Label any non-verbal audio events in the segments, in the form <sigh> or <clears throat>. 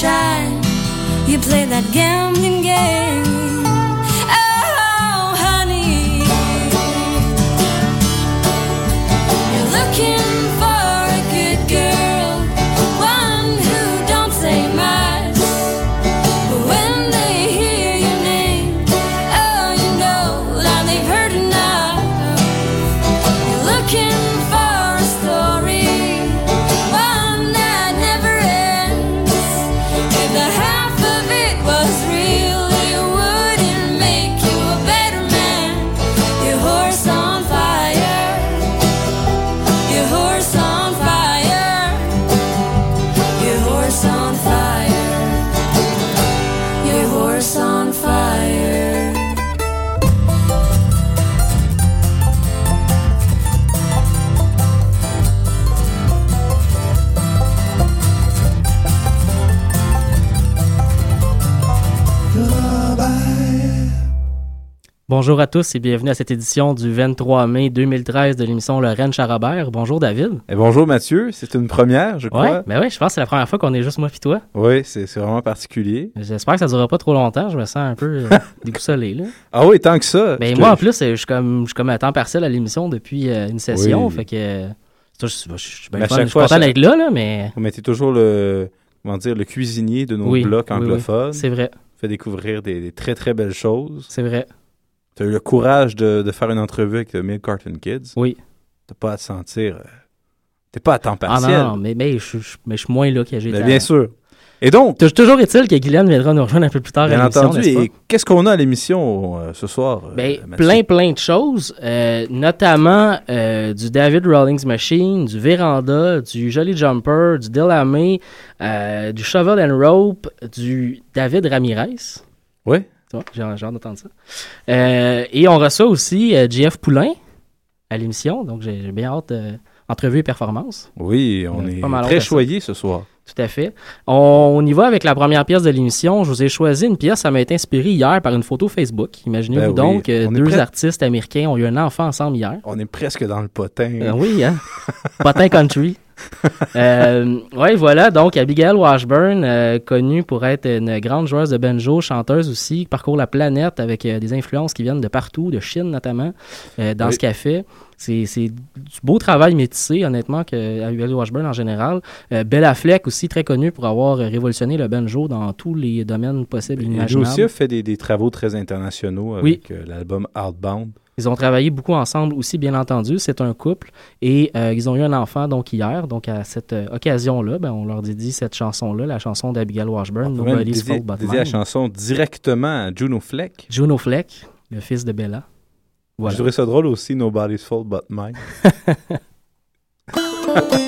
Moonshine. You play that game. Bonjour à tous et bienvenue à cette édition du 23 mai 2013 de l'émission Lorraine Charabert. Bonjour David. Et bonjour Mathieu, c'est une première, je crois. ben ouais, je pense que c'est la première fois qu'on est juste moi et toi. Oui, c'est vraiment particulier. J'espère que ça durera pas trop longtemps, je me sens un peu euh, <laughs> déboussolé là. Ah oui, tant que ça. Ben moi en plus, je suis comme je suis comme à temps partiel à l'émission depuis euh, une session, Oui. fait que euh, je je- je suis fois, content chaque- d'être là là, mais Vous mettez toujours le, comment dire, le cuisinier de nos Oui, blocs oui, oui. anglophones. c'est vrai, Fait découvrir des, des très très belles choses. c'est vrai. Tu as eu le courage de, de faire une entrevue avec le Milk Carton Kids. Oui. T'as pas à te sentir. euh, T'es pas à temps Ah partiel. non, non, mais, mais je, je- mais je suis moins là que j'ai été bien sûr. Et donc, Tou- Toujours est-il que Guylaine viendra nous rejoindre un peu plus tard à bien l'émission, entendu, et qu'est-ce qu'on a à l'émission euh, ce soir? euh, Ben, plein, plein de choses, euh, notamment euh, du David Rawlings Machine, du Véranda, du Jolly Jumper, du Delamay, euh, du Shovel and Rope, du David Ramirez. Oui. J'ai hâte d'entendre ça. Euh, et on reçoit aussi euh, JF Poulain à l'émission, donc j'ai bien hâte euh, entrevue et performance. Oui, on est très choyés ce soir. Tout à fait. On, on y va avec la première pièce de l'émission. Je vous ai choisi une pièce, ça m'a été inspiré hier par une photo Facebook. Imaginez-vous Ben oui, donc, euh, deux artistes américains ont eu un enfant ensemble hier. On est presque dans le potin. Euh, oui, hein? <laughs> Potin Country. <laughs> euh, ouais, voilà. Donc, Abigail Washburn, euh, connue pour être une grande joueuse de banjo, chanteuse aussi, qui parcourt la planète avec euh, des influences qui viennent de partout, de Chine notamment, euh, dans Oui. ce qu'elle fait. C'est du beau travail métissé, honnêtement, que Abigail Washburn en général. Bella Fleck aussi, très connue pour avoir révolutionné le banjo dans tous les domaines possibles et imaginables. aussi a fait des, des travaux très internationaux avec l'album Outbound. Ils ont travaillé beaucoup ensemble aussi, bien entendu. C'est un couple et euh, ils ont eu un enfant donc hier. Donc à cette euh, occasion-là, ben, on leur dédie cette chanson-là, la chanson d'Abigail Washburn, Nobody's Fault But dédier la Mine. chanson directement à Juno Fleck. Juno Fleck, le fils de Bella. Voilà. Je ça drôle aussi, Nobody's Fault But Mine. <laughs>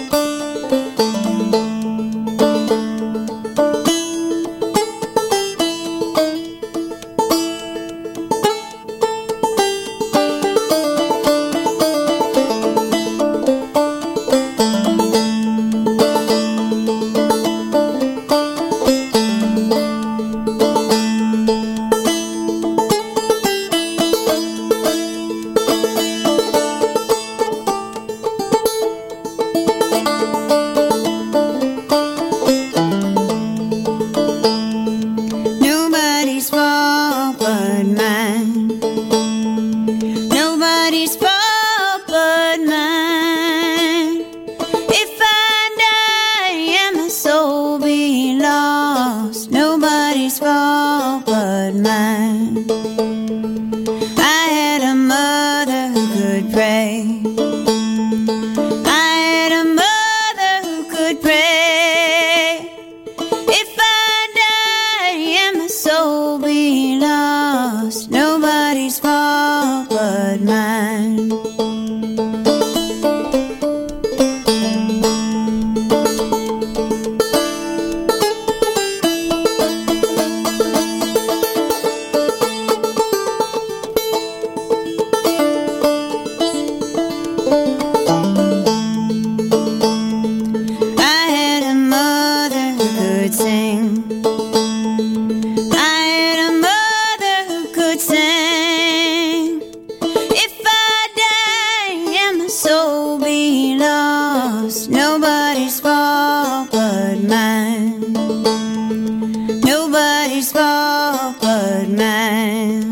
but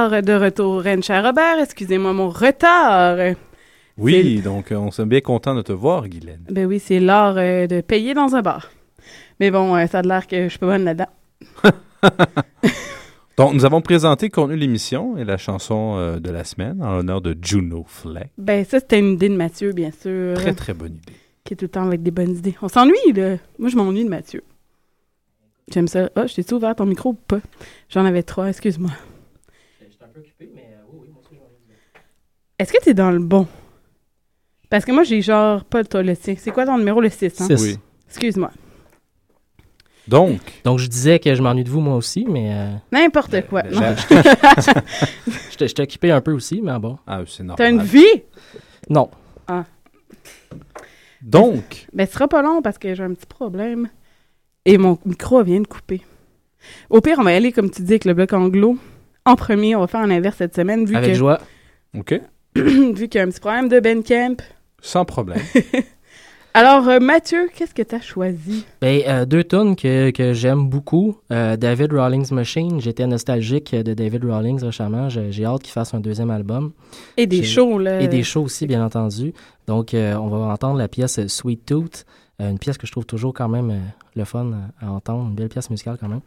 Alors, de retour, Rencha Robert, excusez-moi mon retard. Oui, donc euh, on sommes bien content de te voir, Guylaine. Ben oui, c'est l'art euh, de payer dans un bar. Mais bon, euh, ça a l'air que je suis pas bonne là-dedans. <laughs> Donc, nous avons présenté contenu l'émission et la chanson euh, de la semaine en l'honneur de Juno Fleck. Ben ça, c'était une idée de Mathieu, bien sûr. Très, très bonne idée. Qui est tout le temps avec des bonnes idées. On s'ennuie, là. Moi, je m'ennuie de Mathieu. J'aime ça. Ah, je t'ai ouvert ton micro ou pas? J'en avais trois, excuse-moi. Est-ce que t'es dans le bon? Parce que moi, j'ai genre pas le le tien. C'est quoi ton numéro, le 6, hein? Six. Oui. Excuse-moi. Donc, Donc, je disais que je m'ennuie de vous, moi aussi, mais euh, N'importe quoi. ben, non. je t'ai- je t'ai occupé un peu aussi, mais bon. ah, c'est normal. T'as une vie? Non. Donc, Ben, ce sera pas long parce que j'ai un petit problème. Et mon micro vient de couper. Au pire, on va y aller, comme tu dis, avec le bloc anglo. En premier, on va faire en inverse cette semaine, vu Avec que joie. OK, <clears throat> vu qu'il y a un petit problème de Ben Camp. sans problème. <laughs> Alors, euh, Mathieu, qu'est-ce que tu as choisi? Ben, euh, deux tunes que, que j'aime beaucoup. Euh, David Rawlings Machine. J'étais nostalgique de David Rawlings récemment. J'ai j'ai hâte qu'il fasse un deuxième album. Et des shows, là. Et des shows aussi, bien entendu. Donc, euh, on va entendre la pièce Sweet Tooth. euh, une pièce que je trouve toujours quand même euh, le fun à, entendre. Une belle pièce musicale quand même.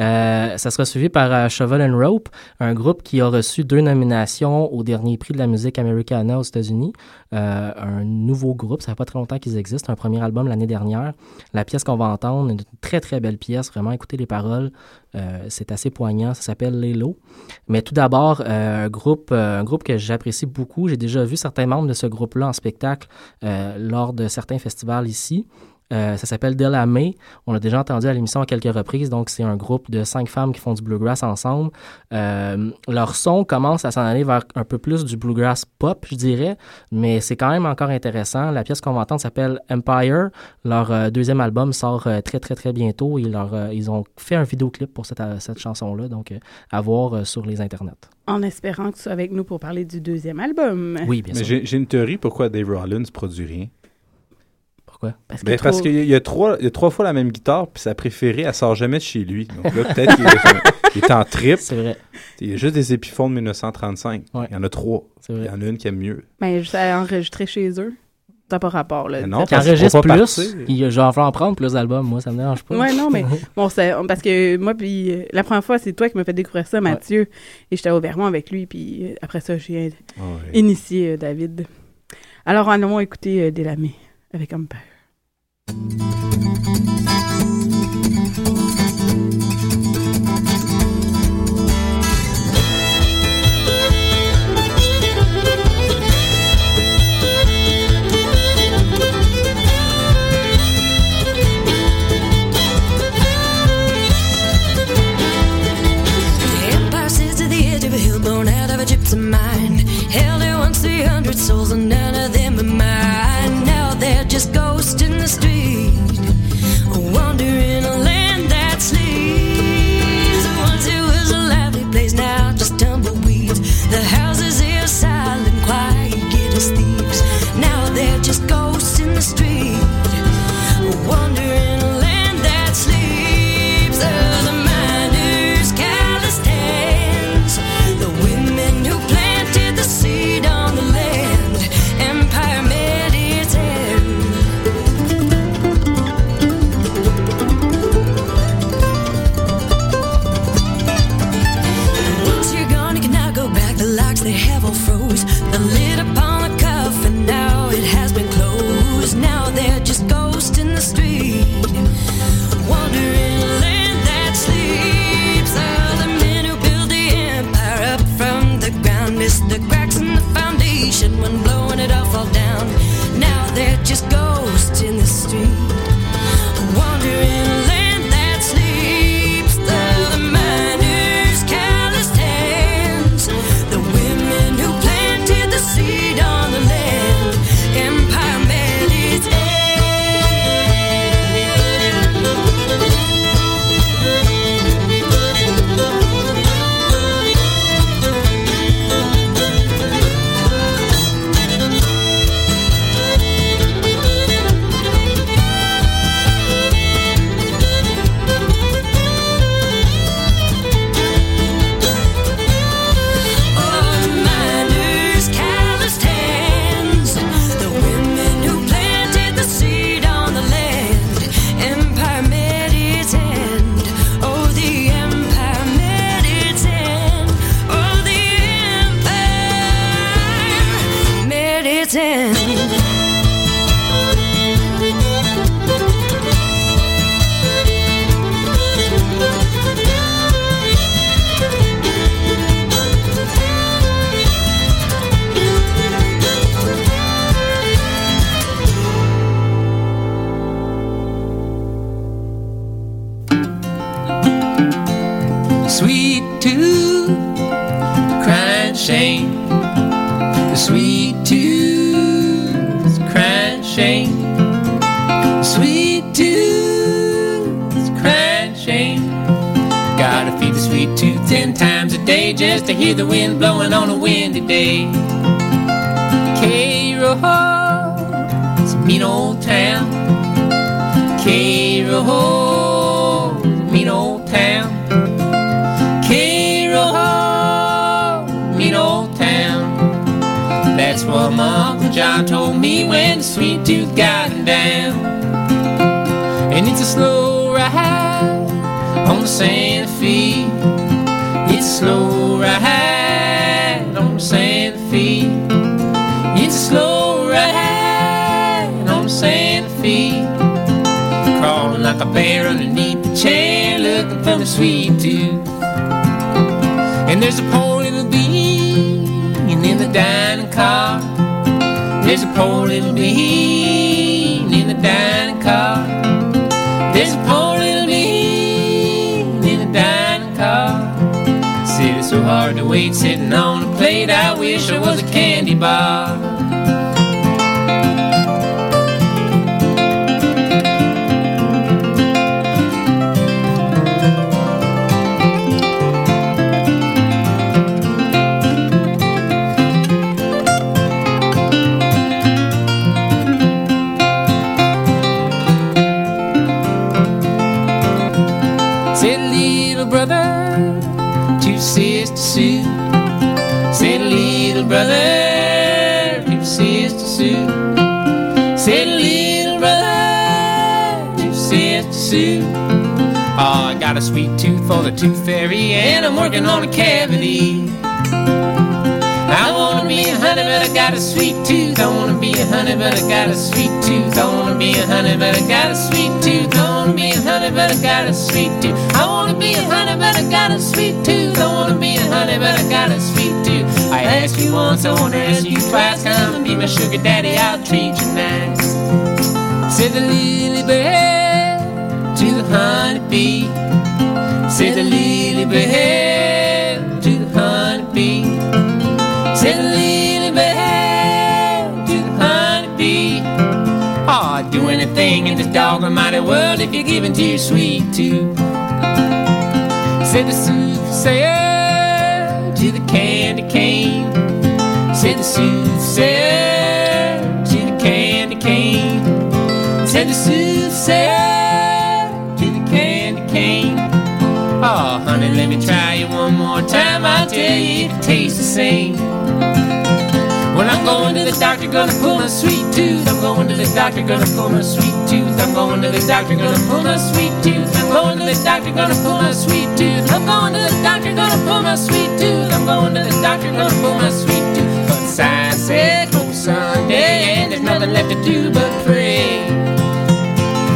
Euh, ça sera suivi par euh, Shovel and Rope, un groupe qui a reçu deux nominations au dernier prix de la musique Americana aux États-Unis. Euh, un nouveau groupe, ça fait pas très longtemps qu'ils existent. Un premier album l'année dernière. La pièce qu'on va entendre, une très très belle pièce. Vraiment, écoutez les paroles. Euh, c'est assez poignant. Ça s'appelle Lélo. Mais tout d'abord, un groupe, un groupe que j'apprécie beaucoup. J'ai déjà vu certains membres de ce groupe-là en spectacle lors de certains festivals ici. Euh, ça s'appelle Della May. On l'a déjà entendu à l'émission à quelques reprises. Donc, c'est un groupe de cinq femmes qui font du bluegrass ensemble. Euh, leur son commence à s'en aller vers un peu plus du bluegrass pop, je dirais, mais c'est quand même encore intéressant. La pièce qu'on va entendre s'appelle Empire. Leur euh, deuxième album sort euh, très, très, très bientôt. Ils, leur, euh, ils ont fait un vidéoclip pour cette, cette chanson-là, donc euh, à voir euh, sur les internets. En espérant que tu sois avec nous pour parler du deuxième album. Oui, bien Mais sûr. j'ai j'ai une théorie pourquoi Dave Rollins produit rien. Pourquoi? Parce, Ben, trop- qu'il y a- il y, a trois, il y a trois fois la même guitare, puis sa préférée, elle sort jamais de chez lui. Donc là, peut-être qu'il est, il est en trip. C'est vrai, Il y a juste des épiphones de 1935. Ouais. Il y en a trois. c'est Il y en a une qui aime mieux. Ben, je sais enregistrer chez eux. Ça n'a pas rapport, là. Mais non, Qui parce qu'il enregistre plus, partir. il, je vais en prendre plus d'albums, moi, ça me dérange pas. Ouais, non, mais <laughs> bon, c'est parce que moi, puis euh, la première fois, c'est toi qui m'as fait découvrir ça, Mathieu. Et j'étais au Vermont avec lui, puis euh, après ça, j'ai Ah ouais. initié euh, David. Alors, allons écouter euh, Delamay avec Empire. The hear the wind blowing on a windy day. Cairo, it's a mean old town. Cairo, it's a mean old town. Cairo, mean old town. That's what my Uncle John told me when the sweet tooth got him down. And it's a slow ride on the Santa Fe. It's a ride on Santa Fe. It's a slow ride on Santa Fe. Crawling like a bear underneath the chair, looking for the sweet tooth. And there's a poor little bean in the dining car. There's a poor little bean in the dining car. There's a poor hard to wait sitting on a plate. I wish I was a candy bar. Sweet tooth for the tooth fairy, and I'm working on a cavity. I wanna be a honey, but I got a sweet tooth. I wanna be a honey, but I got a sweet tooth. I wanna be a honey, but I got a sweet tooth. I wanna be a honey, but I got a sweet tooth. I wanna be a honey, but I got a sweet tooth. I wanna be a honey, but I got a sweet tooth. I asked you once, I wanna ask you twice. Come and be my sugar daddy, I'll treat you nice. Said the lily bird to the honeybee. Said the lily bird to the honeybee. Said the lily bird to the honeybee. Oh, I'd do anything in this dog almighty world if you're giving to your sweet tooth. Said the soothsayer to the candy cane. Said the soothsayer let me try you one more time. I'll tell you it tastes the same. Well, I'm going to the doctor, gonna pull my sweet tooth. I'm going to the doctor, gonna pull my sweet tooth. I'm going to the doctor, gonna pull my sweet tooth. I'm going to the doctor, gonna pull my sweet tooth. I'm going to the doctor, gonna pull my sweet tooth. I'm going to the doctor, gonna pull my sweet tooth. But science said go Sunday, and there's nothing left to do but pray.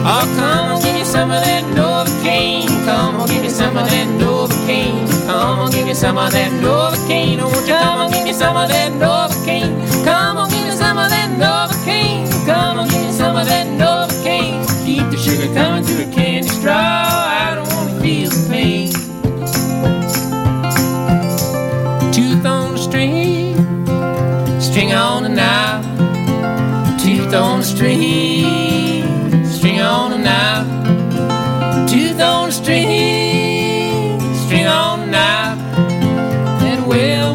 Oh, come on, give me some of that Novocaine. Come on, give me some of that Novocaine. Come on, give me some of that Novocaine. Oh, won't you come on, give me some of that Novocaine. Come on, give me some of that Novocaine. Come on, give me some of that Novocaine. Keep the sugar coming through a candy straw.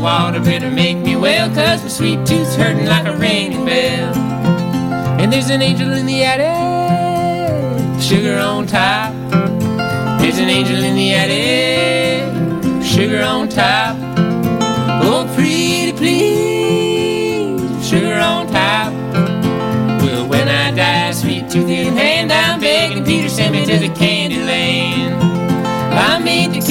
Water better make me well, cause my sweet tooth's hurting like a ringing bell. And there's an angel in the attic, sugar on top. There's an angel in the attic, sugar on top. Oh, pretty please, sugar on top. Well, when I die, sweet tooth in hand, I'm begging Peter, send me to the candy land. I'll meet the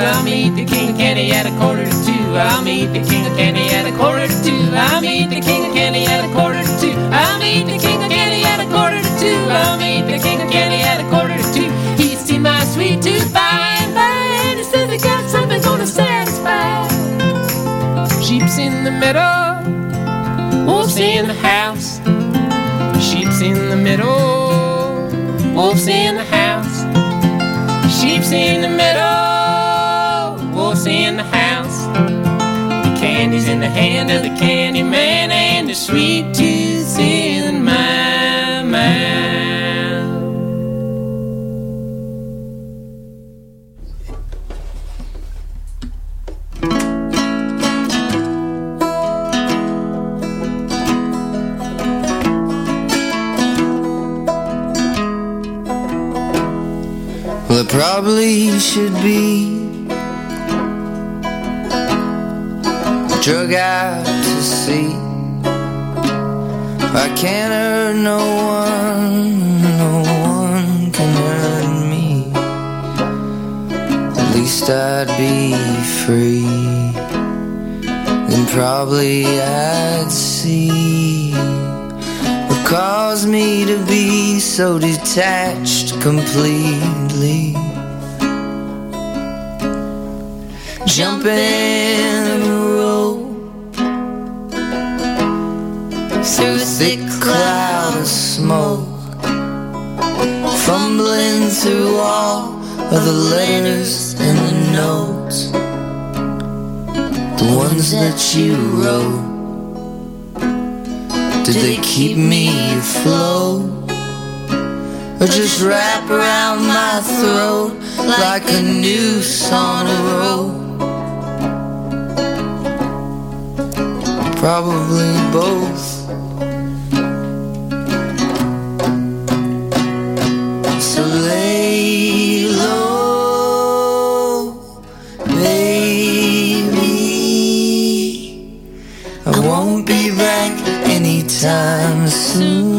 I'll meet the king of candy at a quarter to two. I'll meet the king of candy at a quarter to two. I'll meet the king of candy at a quarter to two. I'll meet the king of candy at a quarter to two. I'll meet the king of candy at a quarter to two. He's seen my sweet tooth by and by, and he says he got something gonna satisfy. Sheep's in the meadow, wolf's in the house. Sheep's in the middle, wolf's in the house. Sheep's in the meadow, free. Then probably I'd see what caused me to be so detached completely. Jumping rope through a thick cloud of smoke, fumbling through all of the letters and the notes, the ones that you wrote. Did they keep me afloat? Or just wrap around my throat like a noose on a rope? Probably both. Anytime soon.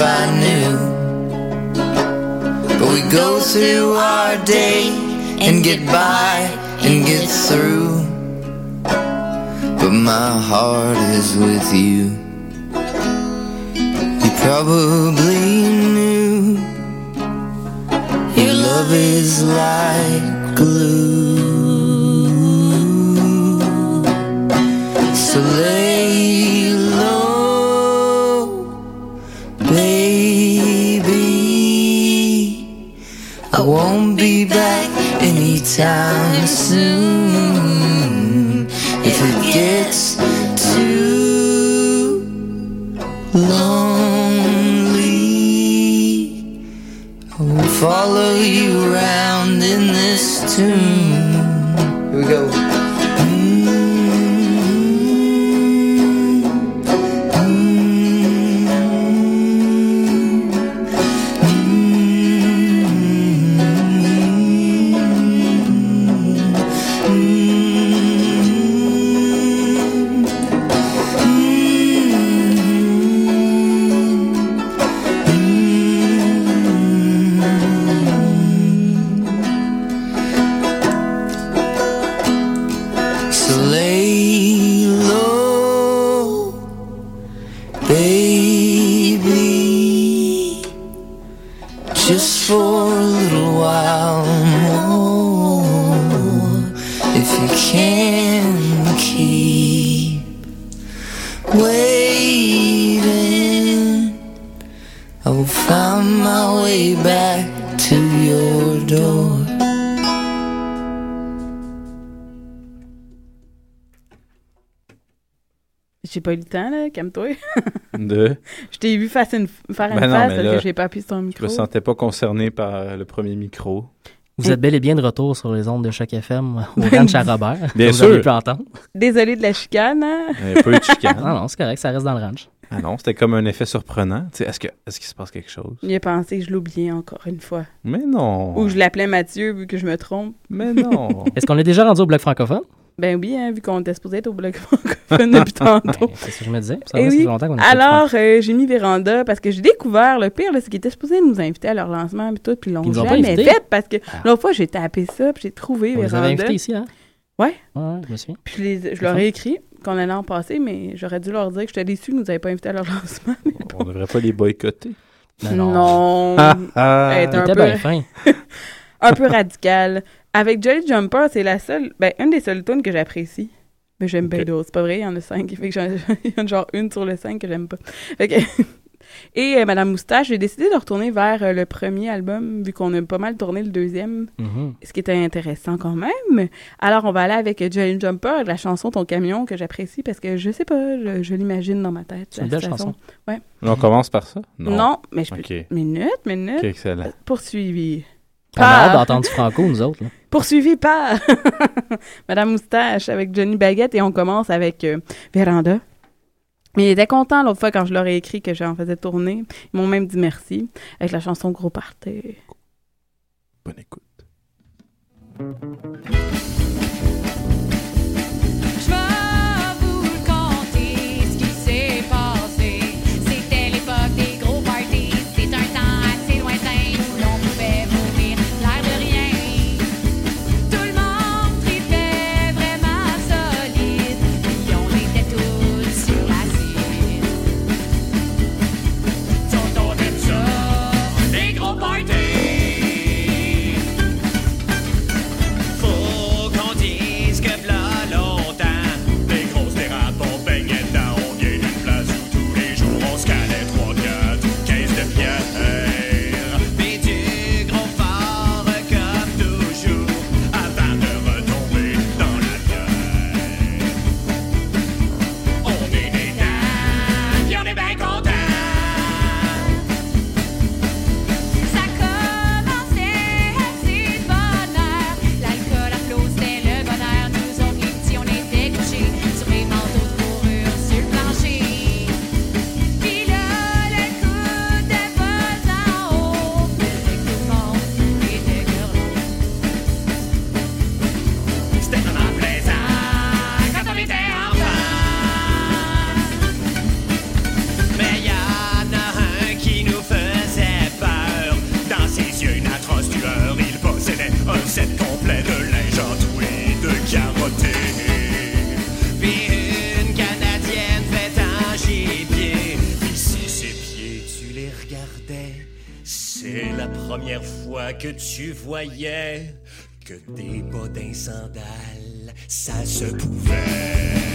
I knew? But we go through our day and get by and get through. But my heart is with you. You probably knew your love is like glue. So lay anytime soon. If it gets too lonely, pas eu le temps, là, calme-toi. De... <laughs> Je t'ai vu faire une, faire une Ben non, face mais parce là, que j'ai pas appuyé sur ton Je micro. me sentais pas concerné par euh, le premier micro. Vous êtes bel et bien de retour sur les ondes de chaque FM au Ben, ranch à Robert. Bien Vous sûr. avez pu entendre. Désolée de la chicane. hein. Il y a pas eu de chicane. <laughs> Non, non, c'est correct, ça reste dans le ranch. Ah non, c'était comme un effet surprenant. Tu sais, Est-ce que- est-ce qu'il se passe quelque chose? Il a pensé que je l'oubliais encore une fois. Mais non. Ou je l'appelais Mathieu, vu que je me trompe. Mais non. <laughs> Est-ce qu'on est déjà rendu au bloc francophone? Ben oui, hein, vu qu'on était supposé être au bloc <laughs> francophone depuis tantôt. Ben, c'est ce que je me disais. Ça Eh fait oui. longtemps qu'on est Alors, euh, j'ai mis Véranda parce que j'ai découvert, le pire, c'est qu'ils étaient supposés nous inviter à leur lancement, puis tout, puis ils l'ont Ils nous ont pas jamais invités? fait parce que Ah. l'autre fois, j'ai tapé ça, puis j'ai trouvé On Véranda. invités ici, hein? Ouais. Ouais, ouais, je me souviens. Puis je, les- je leur ai écrit qu'on allait en passer, mais j'aurais dû leur dire que j'étais déçue, nous avaient pas invités à leur lancement. mais On devrait pas les boycotter. Non, Non. Ah, ah. Un peu, bien fin. <laughs> un peu radical. Avec Jolly Jumper, c'est la seule, ben, une des seules tunes que j'apprécie. Mais j'aime bien Ok. d'autres. C'est pas vrai, il y en a cinq. Fait que j'en- <laughs> il y en a genre une sur le cinq que j'aime pas. Fait que <laughs> Et euh, Madame Moustache, j'ai décidé de retourner vers euh, le premier album, vu qu'on a pas mal tourné le deuxième, Mhm. ce qui était intéressant quand même. Alors, on va aller avec Jolly Jumper, la chanson Ton camion, que j'apprécie parce que je sais pas, je, je l'imagine dans ma tête. C'est une belle chanson. On commence par ça? Non. mais je peux. OK. Minute, minute. OK, excellent. Poursuivi. On a hâte Par- d'entendre du franco, nous autres. Là. Poursuivi par <laughs> Madame Moustache avec Johnny Baguette et on commence avec euh, Véranda. Mais ils étaient contents l'autre fois quand je leur ai écrit que j'en faisais tourner. Ils m'ont même dit merci avec la chanson Gros Party. Bonne écoute. La première fois que tu voyais que des d'un sandales, ça se pouvait.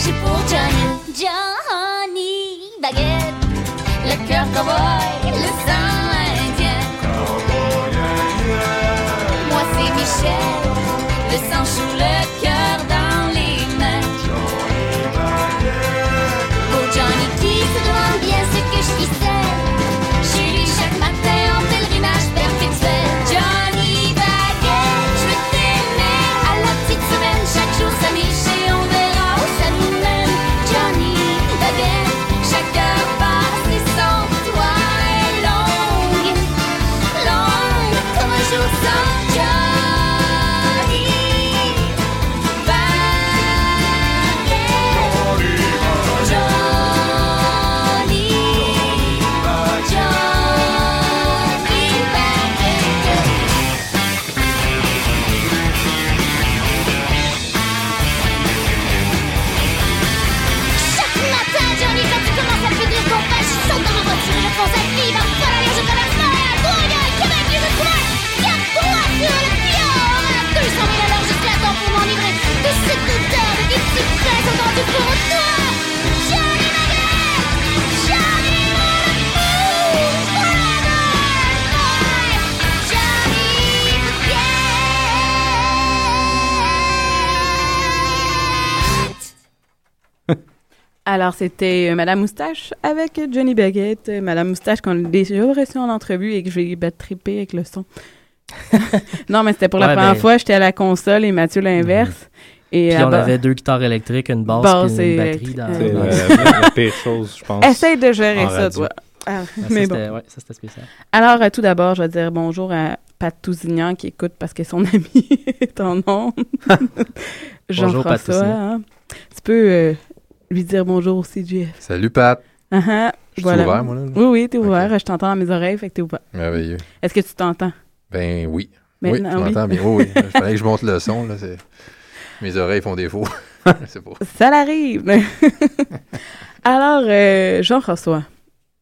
Désirs secrets que j'ai pour Johnny. Johnny Baguette, le cœur cowboy, Alors, c'était euh, Madame Moustache avec Johnny Baguette. Euh, Madame Moustache qu'on a déjà reçue en entrevue et que je vais battre triper avec le son. <laughs> non, mais c'était pour la Ouais, première ben- fois. J'étais à la console et Mathieu l'inverse. Et Puis à on bas- avait deux guitares électriques, une basse, et une batterie dans, C'est la, la- la <laughs> pire chose, je pense. Essaye de gérer ça, radio. toi. Ah, Ah, ça, mais bon. c'était- ouais, ça, c'était spécial. Alors, euh, tout d'abord, je vais dire bonjour à Pat Tousignan qui écoute parce que son <laughs> ami est en nom. Jean-François. Hein. Tu peux euh, lui dire bonjour aussi, Jeff. Salut Pat. Ah, ah, Je suis ouvert, moi, là? Oui, oui, t'es ouvert. Je t'entends dans mes oreilles, fait que t'es ouvert. Merveilleux. Est-ce que tu t'entends? Ben oui. oui, Maintenant, tu oui. m'entends bien. Oui, oui. <laughs> Il fallait que je monte le son. Là. Mes oreilles font défaut. <laughs> c'est pas. Ça l'arrive. <laughs> Alors, euh, Jean-François,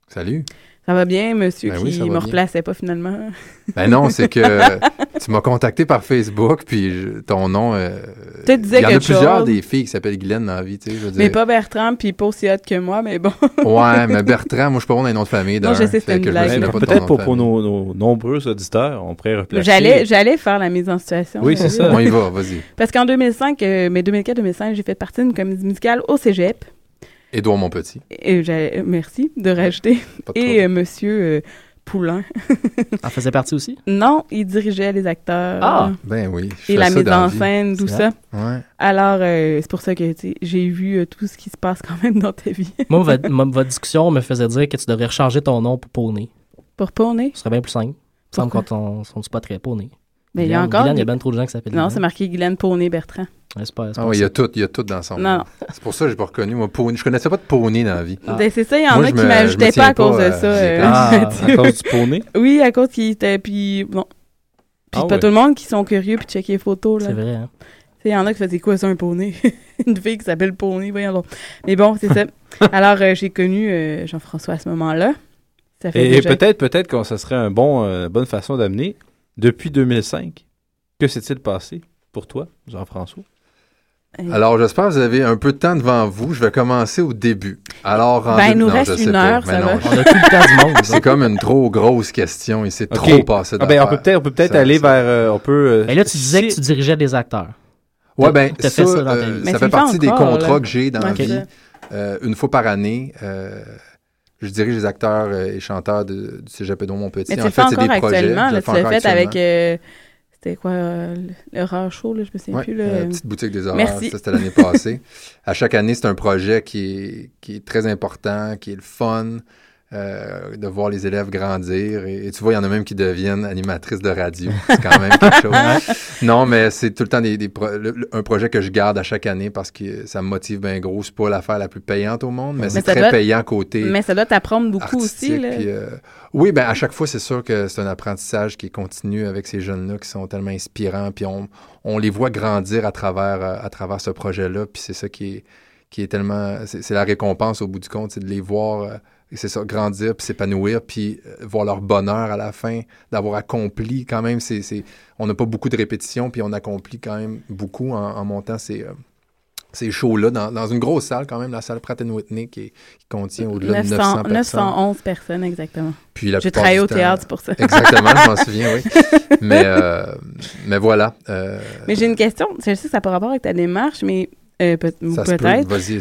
Salut. Ça va bien, monsieur Ben oui, qui va me replaçait pas finalement. <laughs> Ben non, c'est que <laughs> tu m'as contacté par Facebook, puis je- ton nom. euh, Tu te disais Il y en a plusieurs chose. des filles qui s'appellent Guylaine dans la vie, tu sais. je veux Mais pas Bertrand, puis pas aussi hot que moi, mais bon. Ouais, <laughs> mais Bertrand, moi, je suis pas bon dans les noms de famille. Non, d'un, je sais, une blague. de ton Peut-être nom pour, nos, nos nombreux auditeurs, on pourrait replacer. J'allais, j'allais faire la mise en situation. Oui, c'est euh, ça. On y va, vas-y. Parce qu'en 2005, euh, mais 2004-2005, j'ai fait partie d'une comédie musicale au cégep. Édouard Monpetit. Et merci de rajouter. De Et trouble. euh, monsieur euh, Poulain. <laughs> En faisait partie aussi? Non, il dirigeait les acteurs. Ah! Ben oui. Et la mise en scène, tout ça. Ouais. Alors, euh, c'est pour ça que j'ai vu euh, tout ce qui se passe quand même dans ta vie. Moi, votre, <laughs> discussion me faisait dire que tu devrais changer ton nom pour Poney. Pour Poney? Ce serait bien plus simple. Il me semble qu'on sont pas très Poney. Mais il y a encore. Guylaine, il y a bien trop de gens qui s'appellent Non, c'est marqué Guylaine Poney Bertrand. Ouais, c'est pas, c'est Ah oui, il y ça. a tout, il y a tout dans son nom. non. C'est pour ça que j'ai pas reconnu. Moi, Pony. Je connaissais pas de Pony dans la vie. Ah. Ben, c'est ça, il y en a qui me- m'ajoutaient pas à cause pas, de ça. euh, j'ai euh, Ah, <laughs> à cause du poney? Oui, à cause qu'il était. Puis, bon. Puis, Ah pas ouais. tout le monde qui sont curieux puis checker les photos. là. C'est vrai, hein? Tu sais, Il y en a qui faisaient quoi, ça, un poney? <laughs> Une fille qui s'appelle Poney, voyons donc. Mais bon, c'est ça. <laughs> Alors, euh, j'ai connu euh, Jean-François à ce moment-là. Ça fait Et, et peut-être peut-être que ça serait une bon, euh, bonne façon d'amener. Depuis 2005, que s'est-il passé pour toi, Jean-François? Euh, Alors, j'espère que vous avez un peu de temps devant vous. Je vais commencer au début. Alors, en Ben, deux- nous non, reste je sais une pas. heure, Mais ça non, va. je- On a tout le temps du monde. C'est comme une trop grosse question. Il s'est Ok. trop passé Ah ben, on peut peut-être peut aller ça- vers... euh, on peut... euh, Et là, tu disais que tu dirigeais des acteurs. Ouais, ben, ça, fait ça euh, ça fait partie des contrats là. que j'ai dans la vie. c'est. Euh, une fois par année, euh, je dirige les acteurs euh, et chanteurs de- du Cégep Édouard Montpetit. Mais en fait, c'est encore des projets. actuellement. Je Là, tu l'as fait avec. euh, C'était quoi euh, rare show, là, je me souviens Ouais, plus. Là. euh, petite boutique des horreurs, Merci. ça c'était l'année passée. <laughs> à chaque année, c'est un projet qui est, qui est très important, qui est le fun, euh, de voir les élèves grandir. Et, et tu vois, il y en a même qui deviennent animatrices de radio. <laughs> C'est quand même quelque chose. Non, mais c'est tout le temps des, des pro- le- le- un projet que je garde à chaque année parce que ça me motive bien gros. C'est pas l'affaire la plus payante au monde, mais, c'est très doit- payant côté Mais ça doit t'apprendre beaucoup aussi. Là. puis, euh, oui, ben à chaque fois, c'est sûr que c'est un apprentissage qui continue avec ces jeunes-là qui sont tellement inspirants, puis on, on les voit grandir à travers, euh, à travers ce projet-là, puis c'est ça qui est, qui est tellement... C'est c'est la récompense au bout du compte, c'est de les voir, euh, et c'est ça, grandir, puis s'épanouir, puis euh, voir leur bonheur à la fin, d'avoir accompli quand même, c'est... On n'a pas beaucoup de répétitions, puis on accomplit quand même beaucoup en, en montant ces... euh, ces shows-là dans, dans une grosse salle quand même, la salle Pratt Whitney qui, qui contient au-delà de 900 900, personnes. 911 personnes, exactement. Puis la J'ai travaillé au théâtre, pour ça. Exactement, je m'en <laughs> souviens, oui. Mais, euh, mais voilà. euh, Mais j'ai une question. Je sais que ça n'a pas rapport avec ta démarche, mais euh, peut- donc.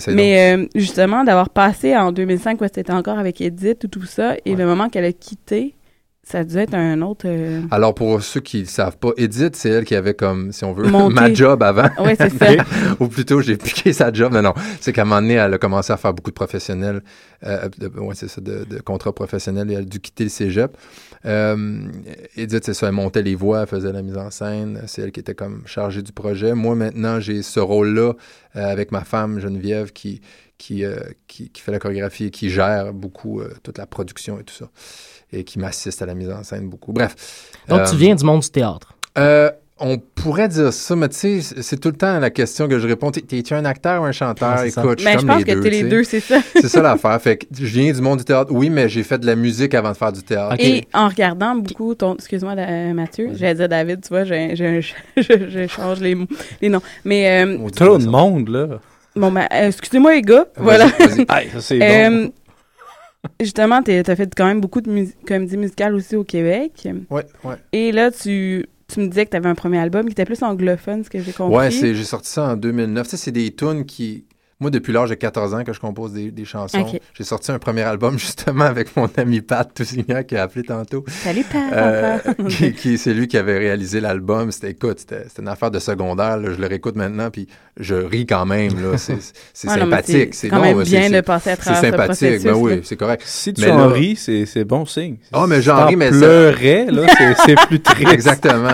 Mais euh, justement, d'avoir passé en 2005, où c'était encore avec Edith ou tout ça, et Ouais. le moment qu'elle a quitté, ça a dû être un autre. euh, Alors, pour ceux qui ne savent pas, Edith, c'est elle qui avait comme, si on veut, Monté. <laughs> ma job avant. Oui, c'est ça. <laughs> Ou plutôt, j'ai piqué sa job. Non, non. C'est qu'à un moment donné, elle a commencé à faire beaucoup de professionnels. Euh, de, ouais, c'est ça, de, de contrats professionnels. Et elle a dû quitter le cégep. Euh, Edith, c'est ça, elle montait les voix, elle faisait la mise en scène. C'est elle qui était comme chargée du projet. Moi, maintenant, j'ai ce rôle-là euh, avec ma femme, Geneviève, qui, qui, euh, qui, qui fait la chorégraphie et qui gère beaucoup euh, toute la production et tout ça. Et qui m'assiste à la mise en scène beaucoup. Bref. Donc, tu viens du monde du théâtre. On pourrait dire ça, mais tu sais, c'est- tout le temps la question que je réponds. T'es- T'es-tu un acteur ou un chanteur? Ouais. Écoute, je suis Mais je pense que t'es les deux, c'est ça. C'est ça l'affaire. Fait que je viens du monde du théâtre. Oui, mais j'ai fait de la musique avant de faire du théâtre. Et en regardant beaucoup ton. Excuse-moi, Mathieu. J'allais dire David, tu vois, je, je, <laughs> je, je change les, mots- les noms. Mais euh, Trop de monde, là. bon, ben, euh, excusez-moi, les gars. Voilà. vas-y. <laughs> Hey, ça, c'est bon. Euh, justement, tu as fait quand même beaucoup de mus- comédies musicales aussi au Québec. Ouais, ouais. Et là, tu, tu me disais que tu avais un premier album qui était plus anglophone, ce que j'ai compris. Ouais, j'ai sorti ça en 2009. Tu sais, c'est des tunes qui. Moi, depuis l'âge de 14 ans que je compose des, des chansons, j'ai sorti un premier album <laughs> justement avec mon ami Pat Toussignan qui a appelé tantôt. Salut, Pat. Euh, <laughs> qui, qui- c'est lui qui avait réalisé l'album. C'était, écoute, c'était, c'était une affaire de secondaire. là. Je le réécoute maintenant, puis je ris quand même. Là. C'est, <laughs> c'est Ouais, non, mais sympathique. C'est quand même bien de passer à c'est travers ce sympathique. Ben processus, oui, c'est correct. Si tu mais en là- ris, c'est c'est bon signe. Ah, mais Si j'en ris, mais ça- là, c'est- c'est plus triste. Exactement.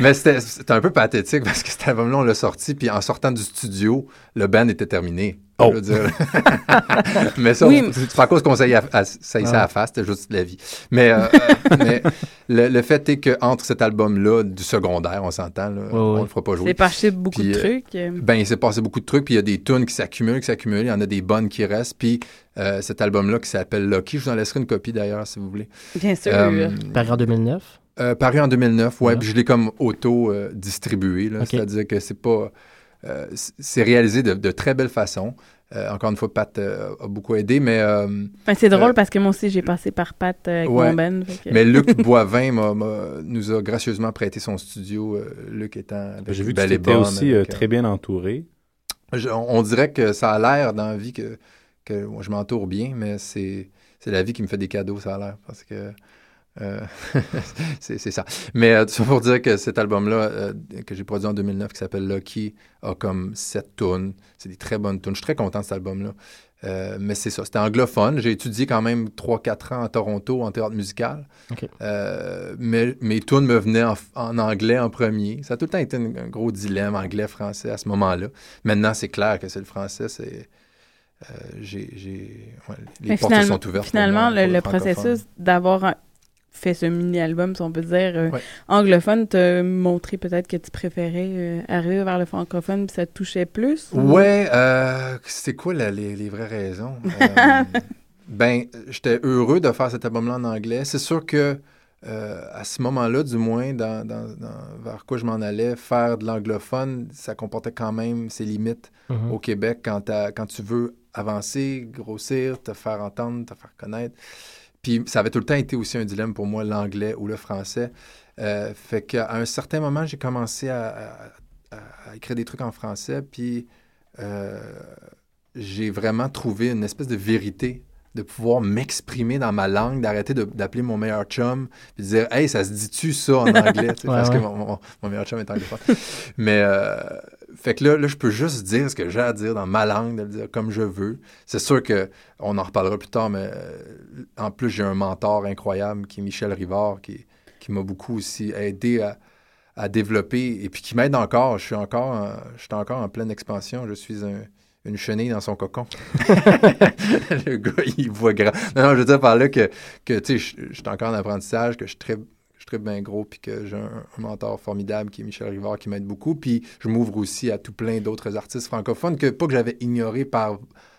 Mais c'était, un peu pathétique parce que cet album-là, on l'a sorti, puis en sortant du studio, le band était terminé. Oh. Je veux dire. <laughs> mais ça, Oui, c'est pas à cause qu'on saillait à, Ah. à la face, c'était juste de la vie. Mais, euh, <laughs> mais le, le fait est qu'entre cet album-là, du secondaire, on s'entend, là, on ouais. le fera pas jouer. C'est passé beaucoup Puis, de euh, trucs. euh. Ben, il s'est passé beaucoup de trucs, puis il y a des tunes qui s'accumulent, qui s'accumulent, il y en a des bonnes qui restent, puis euh, cet album-là qui s'appelle Lucky, je vous en laisserai une copie d'ailleurs, si vous voulez. Bien sûr. Euh, Paru en 2009. Euh, paru en 2009, ouais, puis je l'ai comme auto-distribué, Ok. c'est-à-dire que c'est pas... euh, c'est réalisé de, de très belle façon. Euh, encore une fois, Pat euh, a beaucoup aidé, mais... euh, Enfin, c'est drôle euh, parce que moi aussi, j'ai passé par Pat euh, avec Ouais. mon band. fait que- Mais Luc <laughs> Boivin nous a gracieusement prêté son studio, euh, Luc étant... J'ai vu que tu étais aussi euh, avec, euh, très bien entouré. Je- on, on dirait que ça a l'air dans la vie que, que moi, je m'entoure bien, mais c'est c'est la vie qui me fait des cadeaux, ça a l'air. Parce que euh, <laughs> c'est c'est ça. Mais euh, tout ça pour dire que cet album-là, euh, que j'ai produit en 2009, qui s'appelle Lucky, a comme sept tunes. C'est des très bonnes tunes. Je suis très content de cet album-là. Euh, mais c'est ça, c'était anglophone. J'ai étudié quand même 3-4 ans à Toronto en théâtre musical. Euh, mais mes tunes me venaient en, en anglais en premier. Ça a tout le temps été un, un gros dilemme anglais-français à ce moment-là. Maintenant, c'est clair que c'est le français. C'est euh, j'ai, ouais, les Mais portes sont ouvertes. pour finalement, moi, le, pour le processus d'avoir un- fait ce mini-album, si on peut dire, euh, Ouais. anglophone, t'a montré peut-être que tu préférais euh, arriver vers le francophone puis ça te touchait plus? ou- Ouais, euh, c'est quoi la- les, les vraies raisons? <laughs> Euh, ben, j'étais heureux de faire cet album-là en anglais. C'est sûr que euh, à ce moment-là, du moins, dans, dans- dans- vers quoi je m'en allais, faire de l'anglophone, ça comportait quand même ses limites Mhm. au Québec quand, t'as- quand tu veux avancer, grossir, te faire entendre, te faire connaître. Puis ça avait tout le temps été aussi un dilemme pour moi, l'anglais ou le français. Euh, fait qu'à un certain moment, j'ai commencé à, à- à- à écrire des trucs en français, puis euh, j'ai vraiment trouvé une espèce de vérité de pouvoir m'exprimer dans ma langue, d'arrêter d'appeler mon meilleur chum, puis de dire « Hey, ça se dit-tu ça en anglais? <laughs> Ouais, Parce ouais. que mon, mon- mon meilleur chum est anglophone. Mais, euh, fait que là, là, je peux juste dire ce que j'ai à dire dans ma langue, de le dire comme je veux. C'est sûr que on en reparlera plus tard, mais euh, en plus, j'ai un mentor incroyable qui est Michel Rivard, qui, qui m'a beaucoup aussi aidé à, à développer et puis qui m'aide encore. Je suis encore, en, je suis encore en pleine expansion. Je suis un- une chenille dans son cocon. <laughs> le gars, il voit grand. Non, non, je veux dire par là que, que tu sais, je je suis encore en apprentissage, que je suis très je très bien gros, puis que j'ai un, un mentor formidable qui est Michel Rivard, qui m'aide beaucoup. Puis je m'ouvre aussi à tout plein d'autres artistes francophones que pas que j'avais ignoré par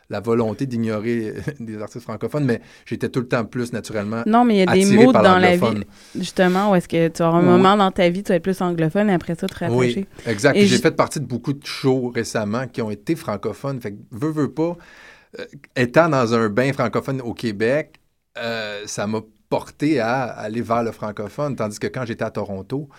la volonté d'ignorer <laughs> des artistes francophones, mais j'étais tout le temps plus naturellement Non, mais il y a des mots dans la vie, justement, où est-ce que tu auras un Oui. moment dans ta vie, tu vas être plus anglophone et après ça, te rattacher. Oui, exact. J'ai j- fait partie de beaucoup de shows récemment qui ont été francophones. Fait que, veux, veux pas, euh, étant dans un bain francophone au Québec, euh, ça m'a porté à aller vers le francophone. Tandis que quand j'étais à Toronto,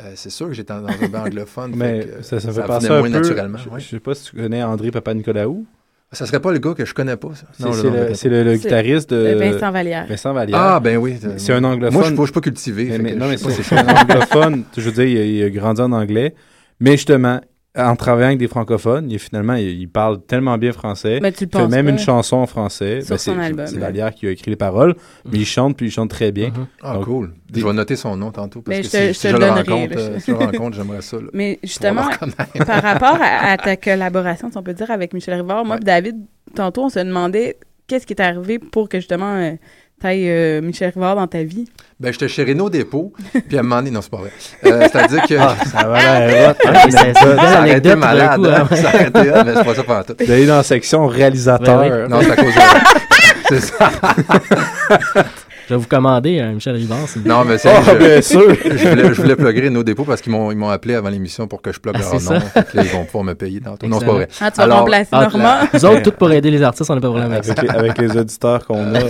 euh, c'est sûr que j'étais dans un bain anglophone. <laughs> Mais fait que, ça, ça fait penser venait un moins peu... naturellement. Je, ouais. je sais pas si tu connais André Papa-Nicolaou. Ça serait pas le gars que je connais pas, ça. C'est Non, c'est non, le, guitariste de... Euh, Vincent Vallière. Vincent Vallière. Ah, ben oui. C'est un anglophone. Moi, je je suis pas cultivé. Mais, mais- non, mais c'est un anglophone. Je veux dire, il a, il a grandi en anglais. Mais justement, en travaillant avec des francophones, il, finalement, il, il parle tellement bien français. Mais tu le il fait même pas. une chanson en français. Ben, c'est- Vallière qui a écrit les paroles. Mais il chante, puis il chante très bien. Mhm. Ah, Donc, cool. des- Je vais noter son nom tantôt. Parce Mais que je te- si, je si te je le rencontre, euh, si je le rencontre, j'aimerais ça. là. <laughs> Mais justement, par rapport à, à ta <laughs> collaboration, si on peut dire, avec Michel Rivard, moi Ouais. et David, tantôt, on se demandait qu'est-ce qui est arrivé pour que justement euh, tu ailles Michel Rivard dans ta vie? Ben, j'étais chez Renault Dépôt, <laughs> puis à un moment donné, non, c'est pas vrai. Euh, C'est-à-dire que. Ah, ça va. Ah, <laughs> c'est- c'est une belle ça aurait été malade. coup, hein. hein. Ça aurait été mais c'est pas ça pendant tout. D'aller dans la section réalisateur. Ouais, ouais. Non, c'est à cause de. <laughs> C'est ça. Je vais vous commander un Michel Rivard. vous Non, mais c'est. Ah, je, bien sûr. je voulais, je voulais plugger Renault Dépôt parce qu'ils m'ont, ils m'ont appelé avant l'émission pour que je plug Ah, leur c'est nom. ça. Fait que là, ils vont pouvoir me payer tantôt. Non, c'est pas vrai. Ah, tu vas Alors, remplacer Ah, Normand. Nous autres, tout pour aider les artistes, on n'a pas de problème avec ça. Avec, les- avec les auditeurs qu'on a.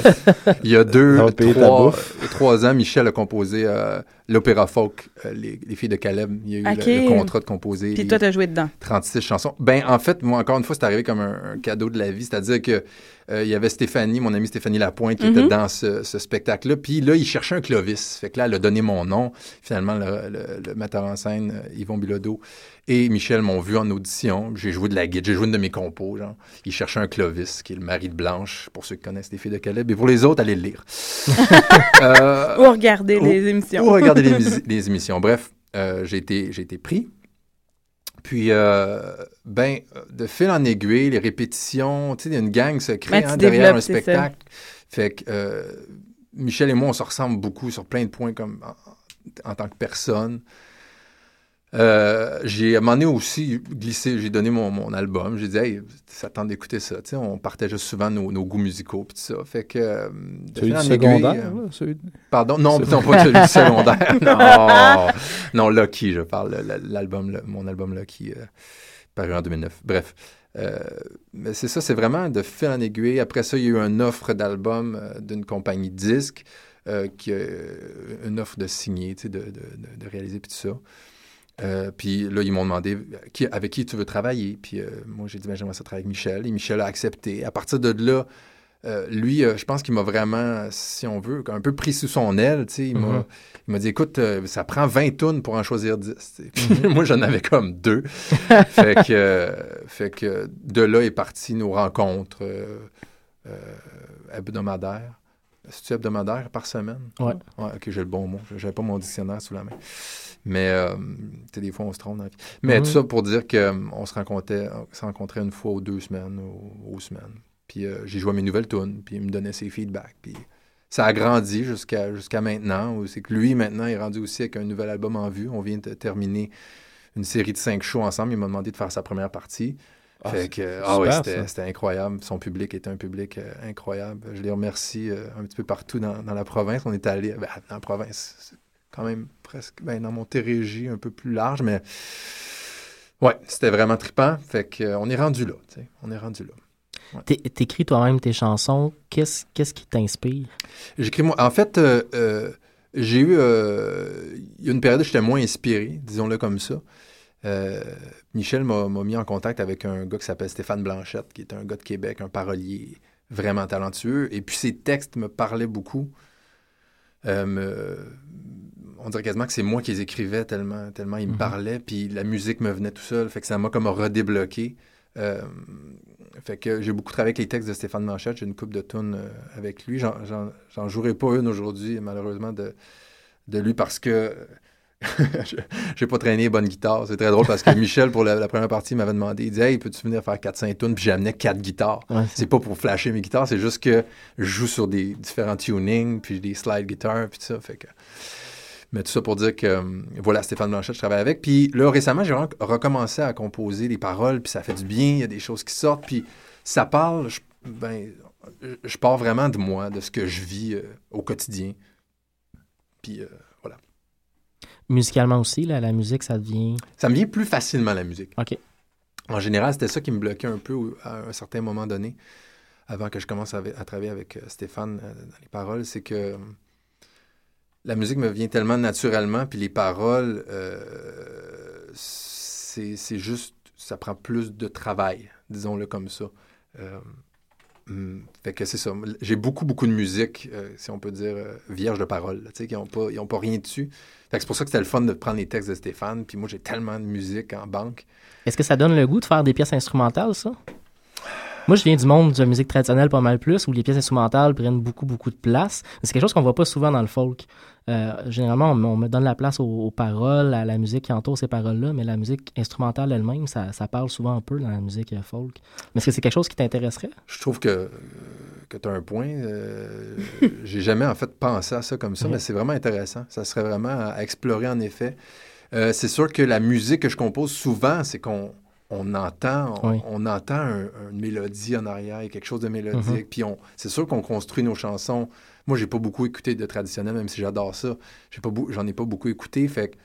Il y a deux, trois, bouffe. trois ans, Michel a composé euh, l'opéra folk, euh, les, les filles de Caleb. Il y a eu le, le contrat de composer. Puis toi, t'as joué dedans. 36 chansons. Ben, en fait, moi, encore une fois, c'est arrivé comme un, un cadeau de la vie. C'est-à-dire que euh, il y avait Stéphanie, mon amie Stéphanie Lapointe, qui Mhm. était dans ce, ce spectacle-là. Puis là, il cherchait un Clovis. Fait que là, elle a donné mon nom. Finalement, le, le- le metteur en scène, euh, Yvon Bilodeau, et Michel m'ont vu en audition. J'ai joué de la guide, j'ai joué une de mes compos. Genre. Il cherchait un Clovis, qui est le mari de Blanche, pour ceux qui connaissent les filles de Caleb. Et pour les autres, allez le lire. <laughs> Euh, Ou regarder les émissions. ou regarder les, émis- les émissions. Bref, euh, j'ai été, j'ai été pris. Puis, euh, ben, euh, de fil en aiguille, les répétitions, tu sais, il y a une gang se crée Ben, hein, derrière un spectacle. Fait que euh, Michel et moi, on se ressemble beaucoup sur plein de points comme en, en tant que personne. Euh, j'ai à un moment donné aussi glissé, j'ai donné mon, mon album. J'ai dit, hey, ça tente d'écouter ça. Tu sais, on partageait souvent nos, nos goûts musicaux puis tout ça. Fait que. euh, de Celui fil du en aiguille, secondaire, euh, celui- Pardon, non, non, pas celui du secondaire. <laughs> Non, non, Lucky, je parle, le- l'album, mon album Lucky, euh, paru en 2009. Bref, euh, mais c'est ça, c'est vraiment de fil en aiguille. Après ça, il y a eu une offre d'album euh, d'une compagnie de disques, euh, euh, une offre de signer, de, de, de- réaliser, puis tout ça. Puis là, ils m'ont demandé avec qui tu veux travailler? Puis moi, j'ai dit, ben, j'aimerais ça travailler avec Michel. Et Michel a accepté. À partir de là, lui, je pense qu'il m'a vraiment, si on veut, un peu pris sous son aile. Il m'a Mhm. Il m'a dit, écoute, euh, ça prend 20 tonnes pour en choisir 10. tu sais. Puis <laughs> moi, j'en avais comme deux. <laughs> fait, que, euh, fait que de là est partie nos rencontres euh, hebdomadaires. C'est-tu hebdomadaire par semaine? Ouais. Ouais, ok, j'ai le bon mot. J'avais pas mon dictionnaire sous la main. Mais, euh, des fois, on se trompe dans. Mais Mhm. tout ça pour dire qu'on se rencontrait, on se rencontrait une fois ou deux semaines, ou, aux semaines. Puis euh, j'ai joué mes nouvelles tunes, puis il me donnait ses feedbacks. Puis ça a grandi jusqu'à jusqu'à maintenant. C'est que lui, maintenant, est rendu aussi avec un nouvel album en vue. On vient de terminer une série de cinq shows ensemble. Il m'a demandé de faire sa première partie. Ah, ah ouais, c'était incroyable. Son public était un public euh, incroyable. Je les remercie euh, un petit peu partout dans, dans la province. On est allé, ben, dans la province, c'est quand même presque, ben, dans Montérégie, un peu plus large, mais ouais, c'était vraiment trippant. Fait que, euh, on est rendu là. On est rendu là. T'é- T'écris toi-même tes chansons. Qu'est-ce qu'est-ce qui t'inspire? J'écris moi. En fait, euh, euh, j'ai eu. euh, Il y a une période où j'étais moins inspiré, disons-le comme ça. Euh, Michel m'a m'a mis en contact avec un gars qui s'appelle Stéphane Blanchette, qui est un gars de Québec, un parolier vraiment talentueux. Et puis ses textes me parlaient beaucoup. Euh, me- on dirait quasiment que c'est moi qui les écrivais tellement, tellement il me Mhm. parlait. Puis la musique me venait tout seul. Fait que ça m'a comme redébloqué. Euh, fait que j'ai beaucoup travaillé avec les textes de Stéphane Manchette. J'ai une coupe de tunes euh, avec lui. J'en- jouerai pas une aujourd'hui, malheureusement, de, de lui parce que <laughs> je- j'ai pas traîné bonne guitare. C'est très drôle parce que <laughs> Michel, pour la, la première partie, m'avait demandé, il dit Hey, peux-tu venir faire 4-5 tunes? Puis j'amenais 4 guitares. Ouais, C'est pas pour flasher mes guitares, c'est juste que je joue sur des différents tunings, puis des slide guitars, puis tout ça. Fait que... Mais tout ça pour dire que, euh, voilà, Stéphane Blanchette, je travaille avec. Puis là, récemment, j'ai vraiment recommencé à composer des paroles, puis ça fait du bien, il y a des choses qui sortent, puis ça parle, je, ben, je- pars vraiment de moi, de ce que je vis euh, au quotidien. Puis euh, voilà. Musicalement aussi, là, la musique, ça devient. Ça me vient plus facilement, la musique. OK. En général, c'était ça qui me bloquait un peu à un certain moment donné, avant que je commence à, à travailler avec euh, Stéphane dans les paroles, c'est que euh, la musique me vient tellement naturellement, puis les paroles, euh, c'est juste, ça prend plus de travail, disons-le comme ça. Euh, hum, fait que c'est ça. J'ai beaucoup, beaucoup de musique, euh, si on peut dire, vierge de paroles, tu sais, qui n'ont pas, pas rien dessus. Fait que c'est pour ça que c'était le fun de prendre les textes de Stéphane, puis moi, j'ai tellement de musique en banque. Est-ce que ça donne le goût de faire des pièces instrumentales, ça? Moi, je viens du monde de la musique traditionnelle pas mal plus, où les pièces instrumentales prennent beaucoup, beaucoup de place. C'est quelque chose qu'on voit pas souvent dans le folk. Euh, généralement, on, on me donne la place aux, aux paroles, à la musique qui entoure ces paroles-là, mais la musique instrumentale elle-même, ça, ça parle souvent un peu dans la musique euh, folk. Mais est-ce que c'est quelque chose qui t'intéresserait? Je trouve que, que tu as un point. Euh, <laughs> J'ai jamais en fait pensé à ça comme ça, mais c'est vraiment intéressant. Ça serait vraiment à, explorer en effet. Euh, c'est sûr que la musique que je compose souvent, c'est qu'on on entend, on, Oui. on entend un- une mélodie en arrière, quelque chose de mélodique. Puis on, c'est sûr qu'on construit nos chansons. Moi, j'ai pas beaucoup écouté de traditionnel, même si j'adore ça. J'ai pas j'en ai pas beaucoup écouté. Fait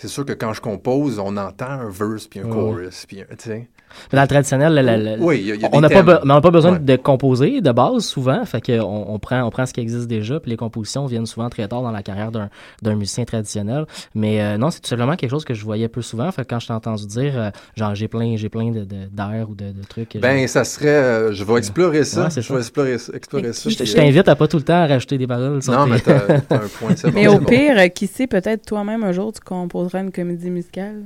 c'est sûr que quand je compose, on entend un verse puis un chorus, puis un- tu sais. Mais Dans le traditionnel, le- le- le- Oui, il y a- y a on des n'a pas, be- on besoin Ouais. de composer de base souvent. Fait que on, on prend, on prend ce qui existe déjà, puis les compositions viennent souvent très tard dans la carrière d'un, d'un musicien traditionnel. Mais euh, non, c'est tout simplement quelque chose que je voyais peu souvent. Fait que quand je t'ai entendu dire, euh, genre, j'ai plein, j'ai plein de, de- d'air ou de, de trucs. Ben, ça serait. euh, je vais explorer ça. Ouais, je ça. vais explorer, ça- explorer ça. je, euh, t'invite à pas tout le temps à rajouter des paroles. sur Non, tes- mais t'as t'as un point. <laughs> bon, Mais au bon. pire, qui sait, peut-être toi-même un jour, tu composeras une comédie musicale?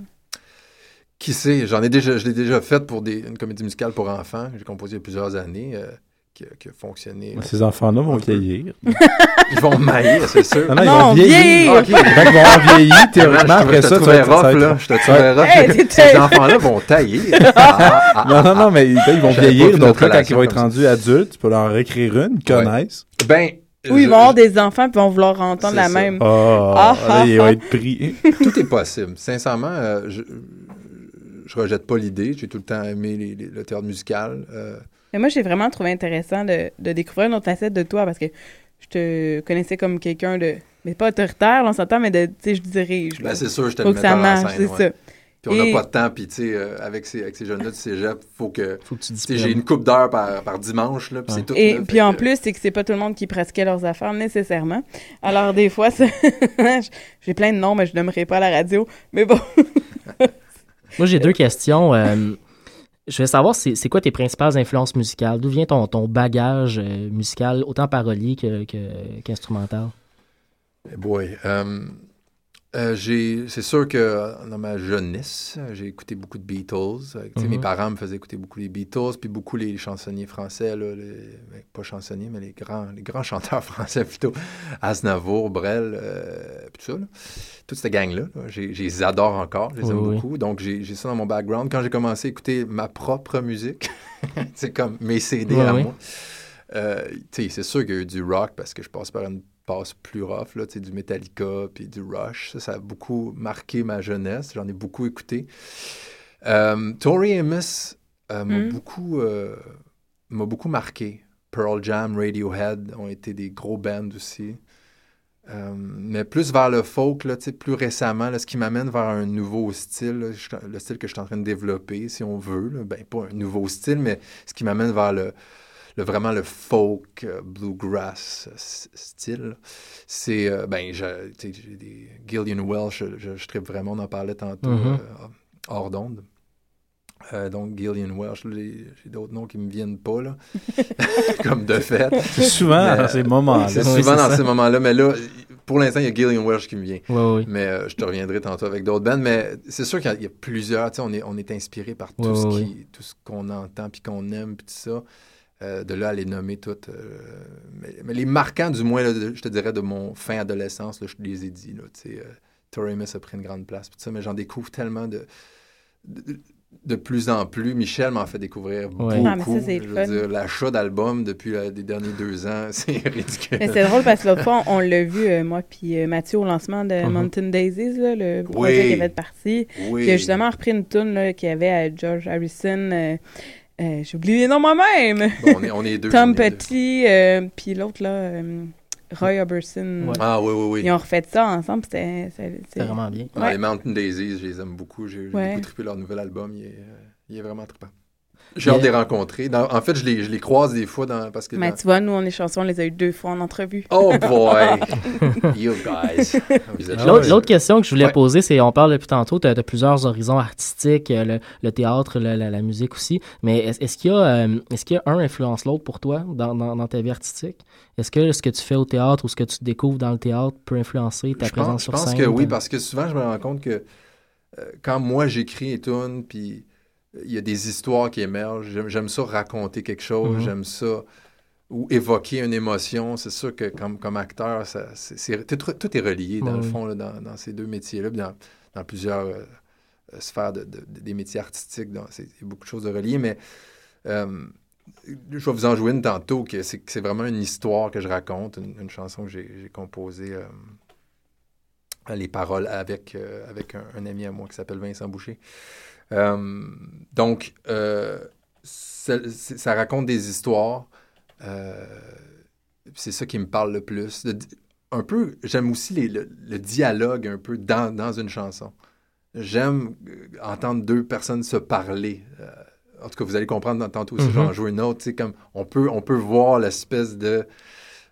Qui sait, j'en ai déjà, je l'ai déjà fait pour des, une comédie musicale pour enfants. que J'ai composé il y a plusieurs années. euh, qui, a- qui a fonctionné. Ces enfants-là vont vieillir. <laughs> Ils vont maillir, c'est sûr. Non, non, ils vont vieillir. Ah, ils vont avoir vieilli, théoriquement, après ça, tu vas être- rough, là. Je te Ces enfants-là vont tailler. <laughs> Ah, ah, Non, non, non, mais ils ils vont vieillir. Donc là, quand ils vont être rendus adultes, tu peux leur écrire une, ils connaissent. Ben, Oui, ils je- vont avoir des enfants puis vont vouloir entendre la ça. même. Oh, Ah, là, ah, ils vont ah. être pris. <laughs> tout est possible. Sincèrement, euh, je, je rejette pas l'idée. J'ai tout le temps aimé les- les- le théâtre musical. euh, Mais moi, j'ai vraiment trouvé intéressant de, de découvrir une autre facette de toi parce que je te connaissais comme quelqu'un de. Mais pas autoritaire, là, on s'entend, mais de. Tu sais, je dirige. ben, c'est sûr, j'étais Faut le que ça marche, scène. c'est ouais. ça. Puis on n'a Et- pas de temps, puis tu sais, euh, avec ces, avec ces jeunes-là du cégep, faut que. Faut que tu j'ai une coupe d'heures par, par dimanche, là, puis Ouais. c'est tout. Et là, puis en que- plus, c'est que c'est pas tout le monde qui pratiquait leurs affaires nécessairement. Alors des fois, ça- <laughs> j'ai plein de noms, mais je nommerai pas à la radio. Mais bon, <laughs> Moi, j'ai deux questions. Euh, je veux savoir, c'est c'est quoi tes principales influences musicales? D'où vient ton, ton bagage euh, musical, autant parolier que- que- qu'instrumental? Eh boy. euh, euh, c'est sûr que dans ma jeunesse, j'ai écouté beaucoup de Beatles. Euh, Mes Mhm. parents me faisaient écouter beaucoup les Beatles, puis beaucoup les chansonniers français, là, les- ben, pas chansonniers, mais les grands, les grands <laughs> chanteurs français plutôt. Aznavour, Brel, euh, puis tout ça. là. Toute cette gang-là, là, je les adore encore, je les aime Oui, beaucoup. Donc j'ai ça dans mon background. Quand j'ai commencé à écouter ma propre musique, <laughs> c'est comme mes CD Oui, à moi. Euh, c'est sûr qu'il y a eu du rock parce que je passe par une passe plus rough, là, du Metallica puis du Rush. Ça, ça a beaucoup marqué ma jeunesse. J'en ai beaucoup écouté. Euh, Tori Amos euh, m'a Mm. beaucoup, euh, beaucoup marqué. Pearl Jam, Radiohead ont été des gros bands aussi. Euh, mais plus vers le folk, là, plus récemment, là, ce qui m'amène vers un nouveau style, là, je- le style que je suis en train de développer, si on veut. là. ben, pas un nouveau style, mais ce qui m'amène vers le, le- vraiment le folk, euh, bluegrass euh, style. C'est, euh, ben, je- des Gillian Welsh, je, je, je tripe vraiment, on en parlait tantôt, Mhm. euh, hors d'onde. Euh, donc, Gillian Welsh, j'ai d'autres noms qui me viennent pas, là, <laughs> comme de fait. C'est souvent dans ces moments-là. C'est souvent dans ça. ces moments-là, mais là, pour l'instant, il y a Gillian Welsh qui me vient. Oui, oui. Mais euh, je te reviendrai tantôt avec d'autres bands. Mais c'est sûr qu'il y a- il y, a plusieurs. Tu sais, on est, on est inspiré par tout ce qui, tout ce qu'on entend puis qu'on aime puis tout ça. Euh, de là à les nommer toutes. euh, mais, mais les marquants, du moins, là, de- je te dirais, de mon fin adolescence, là, je les ai dit. Là, tu sais, euh, Tori Amos a pris une grande place. puis tout ça, mais j'en découvre tellement de, de, de plus en plus. Michel m'en fait découvrir Ouais. beaucoup. Ah, l'achat d'albums depuis euh, les derniers deux ans, <laughs> c'est ridicule. mais c'est drôle parce que l'autre fois, on, on l'a vu, euh, moi puis euh, Mathieu, au lancement de Mhm. Mountain Daisies, là, le Oui. projet qui avait de partie. Oui. Qui a justement repris une tune qu'il y avait à George Harrison. Euh, J'ai oublié les noms moi-même. Bon, on, est, on est deux. Tom est. Petty, euh, puis l'autre, là, euh, Roy Orbison. Ouais. Ah oui, oui, oui. Ils ont refait ça ensemble. C'était. c'est- C'est vraiment bien. Ah, les Mountain Daisies, je les aime beaucoup. J'ai j'ai Ouais. beaucoup trippé leur nouvel album. Il est, euh, il est vraiment trippant. J'ai hâte de les rencontrer. Dans- en fait, je les, je les croise des fois dans, parce que. Mais dans- tu vois, nous, on est chansons, on les a eu deux fois en entrevue. Oh boy! <laughs> you guys! L'autre question que je voulais Ouais. poser, c'est, on parle depuis tantôt de, de plusieurs horizons artistiques, euh, le, le théâtre, le- la, la musique aussi, mais est- est-ce qu'il y, a, euh, est-ce qu'il y a un influence l'autre pour toi dans, dans, dans ta vie artistique? Est-ce que ce que tu fais au théâtre ou ce que tu découvres dans le théâtre peut influencer ta je présence pense, je sur pense scène? que oui, parce que souvent, je me rends compte que euh, quand moi, j'écris et tourne, puis il y a des histoires qui émergent, j'aime, ça raconter quelque chose, Mhm. j'aime ça ou évoquer une émotion. C'est sûr que comme, comme acteur, ça, tout, tout est relié, dans Oui, le fond, là, dans, dans ces deux métiers-là, dans, dans plusieurs euh, euh, sphères de, de- de- des métiers artistiques. c'est, il y a beaucoup de choses de reliées, mais euh, je vais vous en jouer une tantôt, que c'est, que c'est vraiment une histoire que je raconte, une, une chanson que j'ai, composée. euh, les paroles avec, avec un, un ami à moi qui s'appelle Vincent Boucher. Euh, donc, euh, ça, raconte des histoires. euh, c'est ça qui me parle le plus. Le un peu, j'aime aussi les- le, le dialogue un peu dans, dans une chanson. J'aime entendre deux personnes se parler. En tout cas, vous allez comprendre dans- tantôt aussi, Mhm. j'en joue une autre. Comme on, peut, on peut voir l'espèce de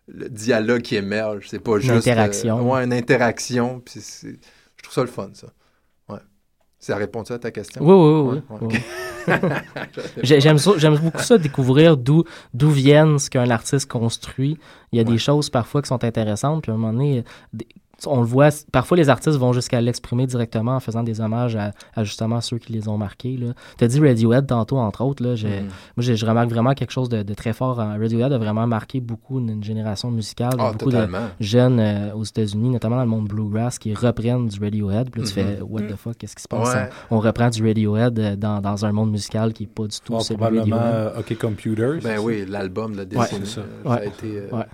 le dialogue qui émerge. C'est pas Une juste. interaction. euh, ouais, une interaction. Puis je trouve ça le fun, ça. Ça répond à ta question? Oui, oui, oui. <laughs> J'aime j'aime beaucoup ça, découvrir d'où d'où viennent ce qu'un artiste construit. Il y a Ouais. des choses parfois qui sont intéressantes, puis à un moment donné, on le voit, parfois les artistes vont jusqu'à l'exprimer directement en faisant des hommages à, à justement ceux qui les ont marqués. Tu as dit Radiohead tantôt, entre autres. Là, j'ai- Mhm. Moi, j'ai- je remarque vraiment quelque chose de, de très fort. en- Radiohead a vraiment marqué beaucoup une, une génération musicale. Ah, beaucoup totalement. de jeunes euh, aux États-Unis, notamment dans le monde bluegrass, qui reprennent du Radiohead. Puis là, tu fais What the fuck, qu'est-ce qui se passe? Ouais. On, reprend du Radiohead euh, dans, dans un monde musical qui n'est pas du tout Bon, celui de probablement Radiohead. euh, OK Computers. Ben oui, l'album de la Ouais, décennie. c'est ça. Ça a Ouais. été euh, Ouais.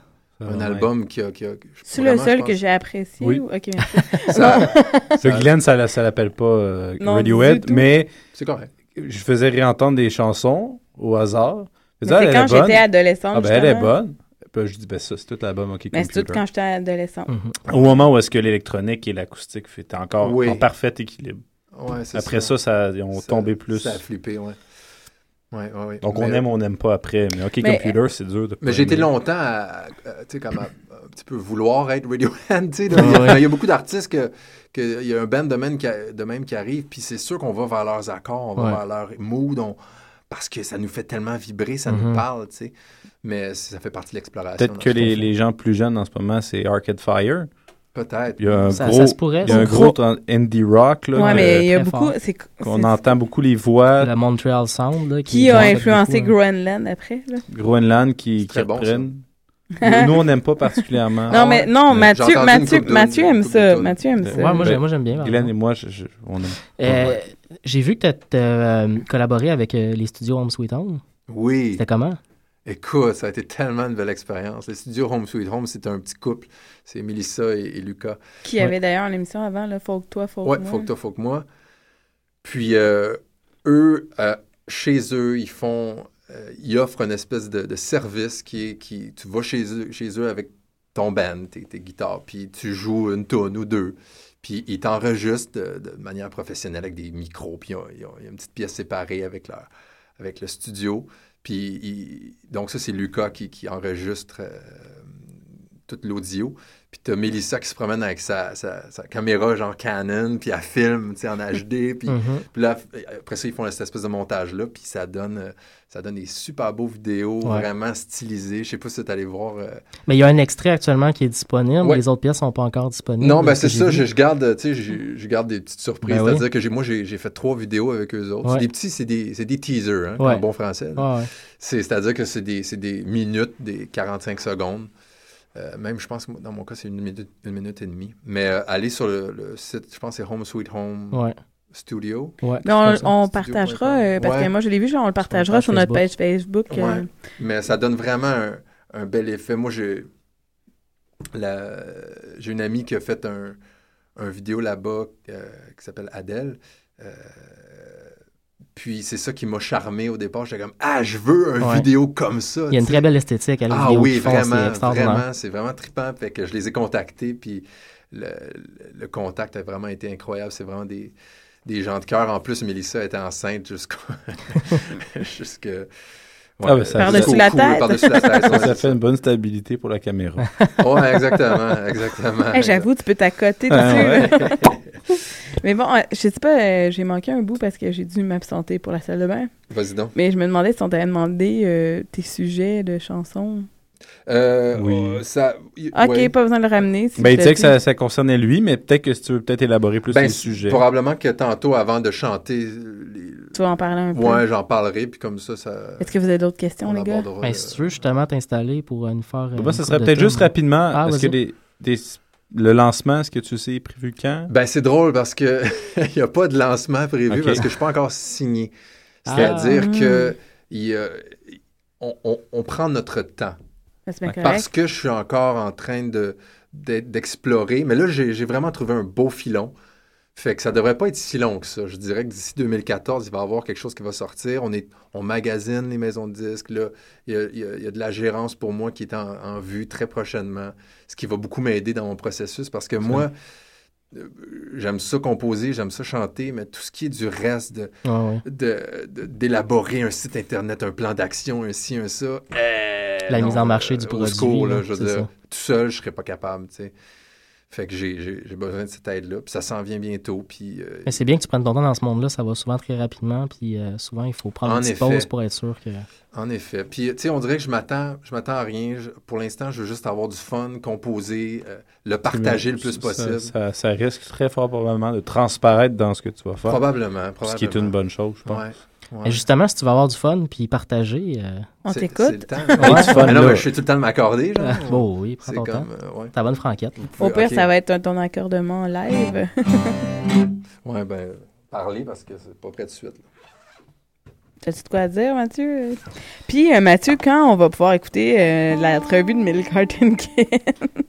Un album qui a... Qui a C'est le seul que j'ai apprécié. Oui. ou- Ok, merci. <laughs> Ça- <laughs> Ça, Glenn, ça, ça l'appelle pas euh, Non, Radiohead, du tout. mais C'est correct. je faisais réentendre des chansons au hasard. C'est quand j'étais adolescente. Ah ben, elle est bonne. Puis je dis, ben ça, c'est tout l'album OK Mais c'est tout quand j'étais adolescente. Mhm. Au moment où est-ce que l'électronique et l'acoustique étaient encore Oui. en parfait équilibre. Ouais, c'est Après ça, ça, ils ont Ça- tombé plus. Ça a flippé, ouais. Ouais, ouais, ouais. Donc Mais- on aime ou on n'aime pas après. Mais OK Mais- Computer, c'est dur de Mais j'ai été longtemps à, à- tu sais, comme à, un petit peu vouloir être Radiohead, tu sais. Il y a- beaucoup d'artistes que, que il y a un band de même qui, a- de même qui arrive, puis c'est sûr qu'on va vers leurs accords, on va Ouais. vers leur mood, on- parce que ça nous fait tellement vibrer, ça nous parle, tu sais. Mais ça fait partie de l'exploration. Peut-être que les, les gens plus jeunes en ce moment, c'est Arcade Fire. Peut-être. Il y a un Ça- gros, ça se pourrait, il y a un gros indie rock là, Ouais, mais il y a beaucoup. c'est- entend beaucoup les voix. Le Montreal Sound. là, Qui a influencé beaucoup. Groenland après? Là? Groenland qui, qui très bon, reprennent. <laughs> nous, on n'aime pas particulièrement. Non, mais non, Mais Mathieu, Mathieu, Mathieu aime ça. Mathieu aime ça. Ouais, moi, Ben, j'aime, moi, j'aime bien. Glenn et moi, je- je- on aime. Euh, J'ai vu que tu as collaboré avec euh, les studios Home Sweet Home. Oui. C'était comment? Écoute, ça a été tellement une belle expérience. Le studio Home Sweet Home, c'est un petit couple. C'est Melissa et, et Lucas. Qui avait d'ailleurs l'émission avant, là, Faut que toi, faut que Ouais, moi. faut que toi, faut que moi. Puis euh, eux, euh, chez eux, ils font, euh, ils offrent une espèce de, de service qui est, qui, tu vas chez eux, chez eux avec ton band, tes, tes guitares, puis tu joues une tonne ou deux. Puis ils t'enregistrent de, de manière professionnelle avec des micros, puis il y a une petite pièce séparée avec, leur, avec le studio. Puis donc ça, c'est Lucas qui, qui enregistre euh, tout l'audio. Puis t'as Mélissa qui se promène avec sa, sa, sa caméra genre Canon, puis elle filme, tu sais, en HD. Puis, <laughs> Mhm. puis là, après ça, ils font cette espèce de montage-là, puis ça donne, euh, ça donne des super beaux vidéos, Ouais. vraiment stylisées. Je sais pas si tu allé voir... euh, Mais il y a un extrait actuellement qui est disponible. Ouais. Les autres pièces sont pas encore disponibles. Non, ben ce c'est ça, je, je garde, tu sais, je, je garde des petites surprises. Ben oui. C'est-à-dire que moi, j'ai, fait trois vidéos avec eux autres. Ouais. C'est des petits, c'est des, des teasers, hein, en bon français. Ah c'est-à-dire que c'est des, c'est des minutes, des 45 secondes. Euh, même, je pense que dans mon cas, c'est une minute, une minute et demie. Mais euh, allez sur le, le site, je pense que c'est Home Sweet Home Ouais. Studio. Ouais. Mais on, partagera, euh, parce Ouais. que moi, je l'ai vu, genre, on le partagera sur notre page Facebook. euh, Ouais. Mais ça donne vraiment un, un bel effet. Moi, j'ai, la- j'ai une amie qui a fait un, un vidéo là-bas euh, qui s'appelle Adèle. Euh, puis c'est ça qui m'a charmé au départ. J'étais comme Ah, je veux une Ouais. vidéo comme ça. Il y a une très belle esthétique à la Ah vidéo oui, font, vraiment, vraiment, c'est vraiment trippant. Fait que je les ai contactés, puis le, le contact a vraiment été incroyable. C'est vraiment des, des gens de cœur. En plus, Mélissa était enceinte jusqu'au... <laughs> Ah, ben, ça- Par-dessus la tête. Par-dessus la tête. Ça, <laughs> ouais, ça c'est fait une bonne stabilité pour la caméra. <laughs> Ouais, exactement, exactement. Hey, J'avoue, tu peux t'accoter Ah, dessus. ouais. <laughs> Mais bon, euh, je sais pas, euh, j'ai manqué un bout parce que j'ai dû m'absenter pour la salle de bain. Vas-y donc. Mais je me demandais si on t'avait demandé euh, tes sujets de chansons. Euh, Oui. euh, ça, y- Ok, ouais. pas besoin de le ramener. Si Ben, te disait que ça, ça concernait lui, mais peut-être que si tu veux peut-être élaborer plus Ben, les c'est sujets. Probablement que tantôt, avant de chanter, les... Tu vas en parler un peu. ouais, j'en parlerai, puis comme ça, ça... Est-ce que vous avez d'autres questions, on les gars? Ben, le- si tu veux justement t'installer pour nous faire. une ça serait peut-être juste rapidement. Ah, Est-ce que vas-y. des, des- le lancement, est-ce que tu sais, est prévu quand? Ben, c'est drôle parce que <laughs> il n'y a pas de lancement prévu parce que je suis pas encore signé. Ah. C'est-à-dire Hmm. que il y a- on, on- on prend notre temps. Parce que je suis encore en train de, d'explorer. Mais là, j'ai, j'ai vraiment trouvé un beau filon. Fait que ça devrait pas être si long que ça. Je dirais que d'ici 2014, il va y avoir quelque chose qui va sortir. On, est, on magasine les maisons de disques. Là. Il, y a, il y a- il y a de la gérance pour moi qui est en, en vue très prochainement, ce qui va beaucoup m'aider dans mon processus parce que moi, euh, j'aime ça composer, j'aime ça chanter, mais tout ce qui est du reste de, Ah, ouais. de- de- d'élaborer un site internet, un plan d'action, un ci, un ça. euh, La non, mise en marché du au produit, secours, là, là, je veux c'est dire, ça. tout seul, je serais pas capable, tu sais. Fait que j'ai- besoin de cette aide-là. Puis ça s'en vient bientôt. Puis euh, Mais c'est bien que tu prennes ton temps dans ce monde-là, ça va souvent très rapidement, puis euh, souvent il faut prendre En une petite effet. pause pour être sûr que. En effet. Puis, tu sais, on dirait que je m'attends, je m'attends à rien. Je- pour l'instant, je veux juste avoir du fun, composer, euh, le partager le plus Ça- possible. Ça, ça risque très fort probablement de transparaître dans ce que tu vas faire. Probablement, Ce qui est une bonne chose, je pense. Ouais, ouais. Et justement, si tu vas avoir du fun puis partager. euh, On t'écoute. <laughs> Ouais, du fun, Mais non, là. mais je fais tout le temps de m'accorder. genre. bon, oui, prends C'est ton comme, temps. euh, ouais. Ta bonne franquette. Au pire, ça va être un- ton accordement live. <laughs> Ouais, ben, parler parce que c'est pas prêt de suite. T'as-tu de quoi à dire, Mathieu? Puis, euh, Mathieu, quand on va pouvoir écouter euh, la revue de Milk Carton?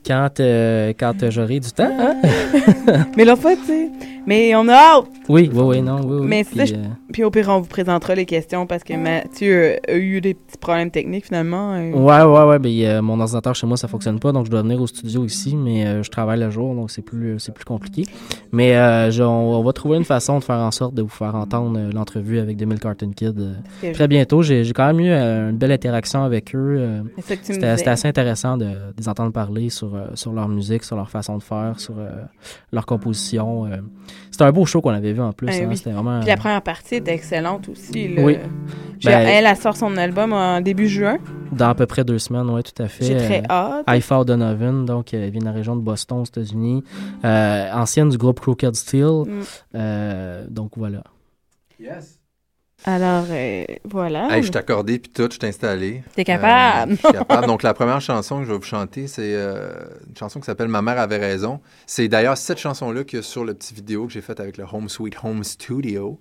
Quand, euh, quand euh, j'aurai du temps, hein? <laughs> Mais l'autre fois, tu sais. Mais on a hâte. Oui, oui, oui, non, oui, oui. Mais puis, ça, je- euh, Puis au pire, on vous présentera les questions parce que Mathieu a eu des petits problèmes techniques finalement. euh. Ouais, ouais, ouais. Ben, euh, mon ordinateur chez moi, ça fonctionne pas, donc je dois venir au studio ici, mais euh, je travaille le jour, donc c'est plus, c'est plus compliqué. Mais euh, je- on, on va trouver une façon de faire en sorte de vous faire entendre l'entrevue avec 2000 Carton Kid euh, très bientôt. J'ai, quand même eu euh, une belle interaction avec eux. euh, c'était, assez intéressant de, de les entendre parler sur, euh, sur leur musique, sur leur façon de faire, sur euh, leur composition. C'était un beau show qu'on avait vu en plus. Eh hein, oui. C'était vraiment. Puis la première partie était excellente aussi. là. Oui. J'ai- Ben- elle, elle sort son album en début juin. Dans à peu près deux semaines, oui, tout à fait. J'ai très Euh, hâte. Haifa Donovan, donc euh, elle vient de la région de Boston, aux États-Unis. Euh, ancienne du groupe Crooked Steel. Mm. Euh, donc voilà. Alors, euh, voilà. Hey, je t'ai accordé, puis tout, je t'ai installé. T'es capable. Euh, je suis capable. Donc, la première chanson que je vais vous chanter, c'est euh, une chanson qui s'appelle Ma mère avait raison. C'est d'ailleurs cette chanson-là qu'il y a sur le petit vidéo que j'ai fait avec le Home Sweet Home Studio.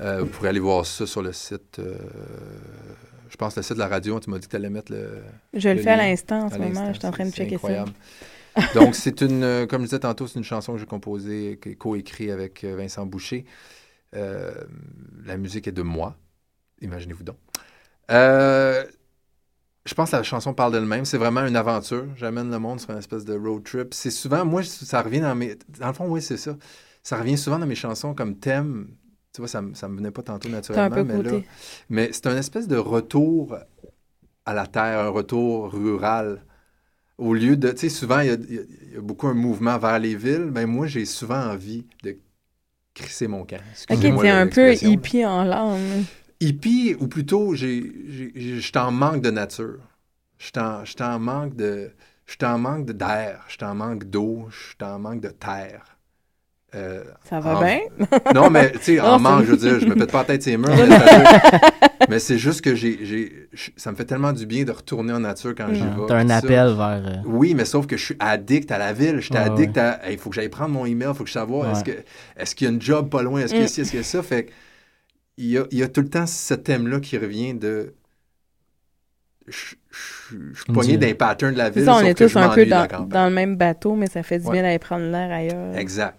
Euh, vous pourrez aller voir ça sur le site. euh, je pense le site de la radio. Tu m'as dit que tu allais mettre le. Je le le fais à l'instant en ce moment. Je suis en train de checker ça. incroyable. Donc, c'est une, euh, comme je disais tantôt, c'est une chanson que j'ai composée, qui est co-écrite avec euh, Vincent Boucher. Euh, la musique est de moi, imaginez-vous donc. Euh, je pense que la chanson parle d'elle-même. C'est vraiment une aventure. J'amène le monde sur une espèce de road trip. C'est souvent, moi, ça revient dans mes. Dans le fond, oui, c'est ça. Ça revient souvent dans mes chansons comme thème. Tu vois, ça, ça me venait pas tantôt un naturellement. peu mais, là, mais c'est un espèce de retour à la terre, un retour rural. Au lieu de. Tu sais, souvent, il y, a, y y beaucoup un mouvement vers les villes. Mais moi, j'ai souvent envie de crisser mon camp. Ok, t'es un peu hippie en l'âme. Hippie, ou plutôt, je t'en manque de nature. Je t'en, je t'en manque de. Je t'en manque d'air. Je t'en manque d'eau. Je t'en manque de terre. Euh, Ça va en- bien? <laughs> Non, mais tu sais, en manque, je veux dire, je me pète pas la tête ces murs. <laughs> mais, c'est juste que j'ai, ça me fait tellement du bien de retourner en nature quand j'y Mm. vais. T'as un ça. appel vers. euh, Oui, mais sauf que je suis addict à la ville. Je suis Ouais, addict à. Il faut que j'aille prendre mon email, il faut que je sache est-ce, que, est-ce qu'il y a une job pas loin, est-ce qu'il y a ci, est-ce qu'il y a ça? Fait que il y a, il y a tout le temps ce thème-là qui revient de. Je, je- je suis pogné Dieu. d'un pattern de la C'est ville. ça, on sauf est que tous je un peu dans, dans le même bateau, mais ça fait du Ouais. bien d'aller prendre l'air ailleurs. Exact.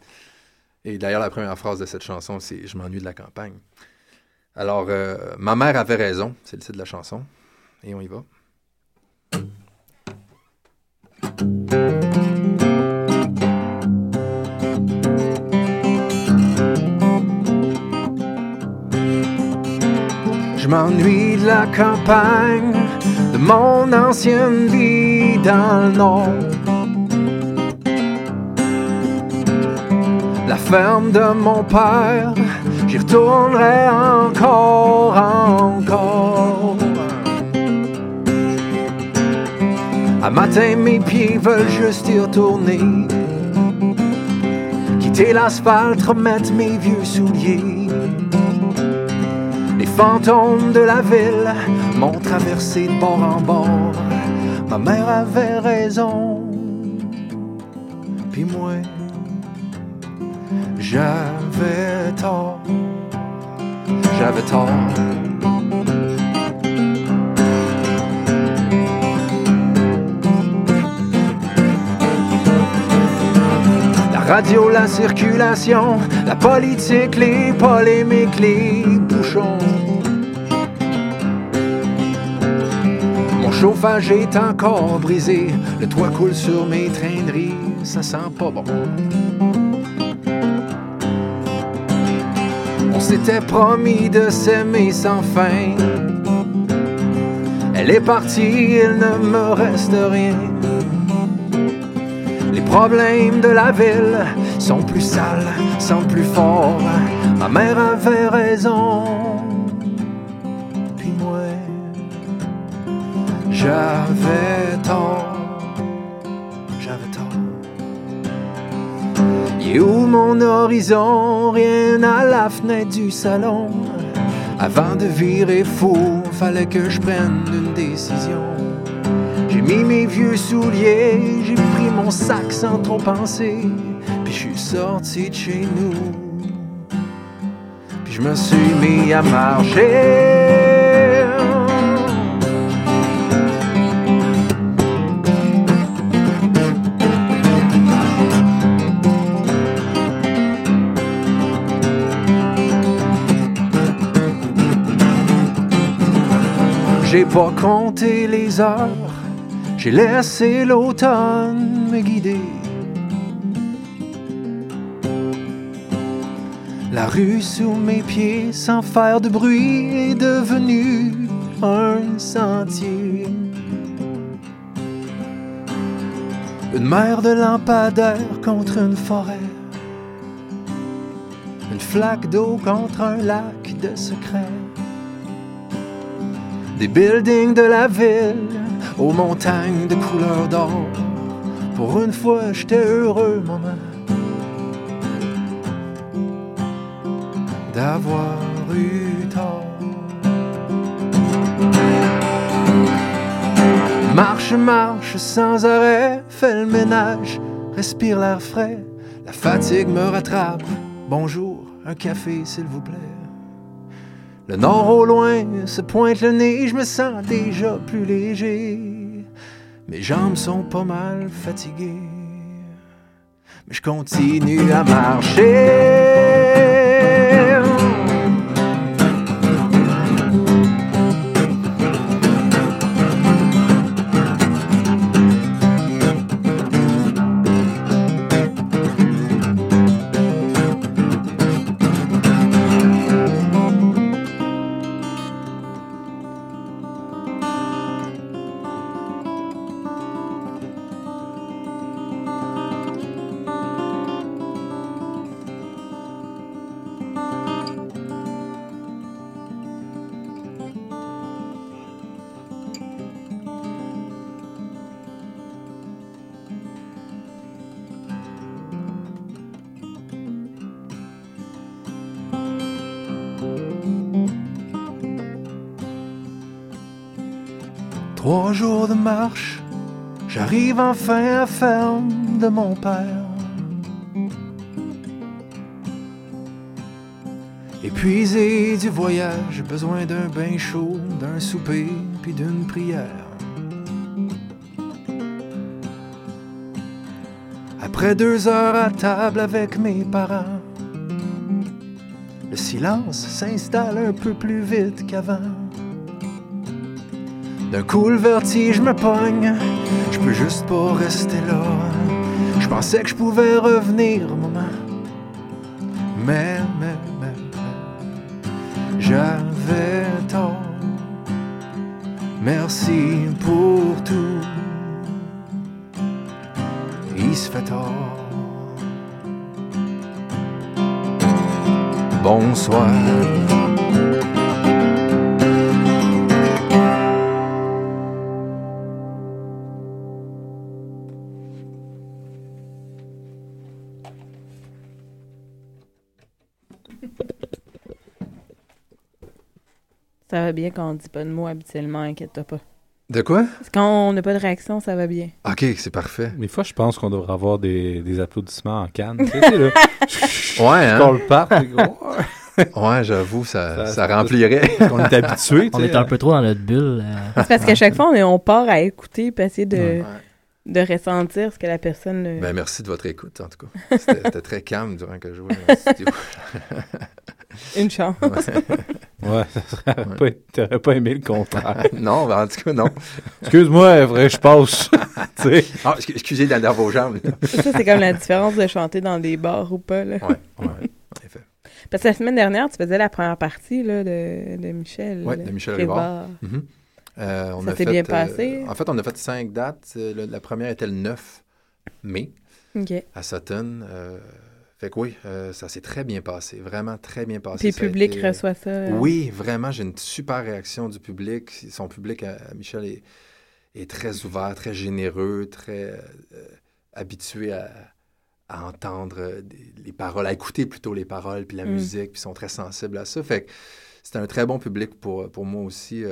Et d'ailleurs, la première phrase de cette chanson, c'est Je m'ennuie de la campagne. Alors, euh, ma mère avait raison, c'est le titre de la chanson. Et on y va. Je m'ennuie de la campagne, de mon ancienne vie dans le nord. La ferme de mon père, j'y retournerai encore, encore. À matin, mes pieds veulent juste y retourner. Quitter l'asphalte, remettre mes vieux souliers. Les fantômes de la ville m'ont traversé de bord en bord. Ma mère avait raison. Puis moi, j'avais tort. J'avais tort. La radio, la circulation, la politique, les polémiques, les bouchons. Mon chauffage est encore brisé, le toit coule sur mes riz, ça sent pas bon. S'était promis de s'aimer sans fin. Elle est partie, il ne me reste rien. Les problèmes de la ville sont plus sales, sont plus forts. Ma mère avait raison. Puis moi, j'avais tort. Et où mon horizon, rien à la fenêtre du salon. Avant de virer fou, fallait que je prenne une décision. J'ai mis mes vieux souliers, j'ai pris mon sac sans trop penser, puis je suis sorti de chez nous. Puis je me suis mis à marcher. J'ai pas compté les heures, j'ai laissé l'automne me guider. La rue sous mes pieds, sans faire de bruit, est devenue un sentier. Une mer de lampadaires contre une forêt. Une flaque d'eau contre un lac de secrets. Des buildings de la ville aux montagnes de couleur d'or. Pour une fois, j'étais heureux, maman, d'avoir eu tort. Marche, marche sans arrêt, fais le ménage, respire l'air frais. La fatigue me rattrape. Bonjour, un café, s'il vous plaît. Le nord au loin se pointe le nez, je me sens déjà plus léger. Mes jambes sont pas mal fatiguées, mais je continue à marcher. Trois jours de marche, j'arrive enfin à la ferme de mon père. Épuisé du voyage, besoin d'un bain chaud, d'un souper, puis d'une prière. Après deux heures à table avec mes parents, le silence s'installe un peu plus vite qu'avant. D'un coup, le vertige me pogne. Je peux juste pas rester là. Je pensais que je pouvais revenir, maman. Mais, mais, mais, mais, bien quand on dit pas de mots habituellement, inquiète-toi pas. De quoi? Quand on n'a pas de réaction, ça va bien. OK, c'est parfait. Des fois, je pense qu'on devrait avoir des, des applaudissements en canne. tu sais, là. <laughs> Ouais, hein? Qu'on le parte. <laughs> Ouais, j'avoue, ça, Ça- ça remplirait. On est habitué. On est un peu trop dans notre bulle. euh. C'est parce qu'à chaque fois, on, est- on part à écouter puis essayer de, Ouais. de ressentir ce que la personne. euh, Ben, merci de votre écoute, en tout cas. <laughs> C'était c'était très calme durant que je jouais dans le studio. <laughs> Une chance. Ouais, <laughs> ça serait pas, t'aurais pas aimé le contraire. <laughs> non, ben, en tout cas, non. Excuse-moi, que je passe. tu sais. Ah, excu- excusez d'aller vos jambes. là. Ça, c'est comme la différence de chanter dans des bars ou pas. Là. Ouais, ouais, en effet. Parce que la semaine dernière, tu faisais la première partie là, de, de Michel. Ouais, là, de Michel Rivard. Rivard. Mhm. Euh, on Ça s'est bien euh, passé? en fait, on a fait cinq dates. Euh, le- la première était le 9 mai. À Sutton. Euh, fait que oui, euh, ça s'est très bien passé, vraiment très bien passé. Puis le public été, euh, reçoit ça. euh, Oui, vraiment, j'ai une super réaction du public. Son public, à, à Michel, est, est très ouvert, très généreux, très euh, habitué à, à entendre des- les paroles, à écouter plutôt les paroles, puis la Mm. musique, puis ils sont très sensibles à ça. Fait que c'était un très bon public pour, pour moi aussi.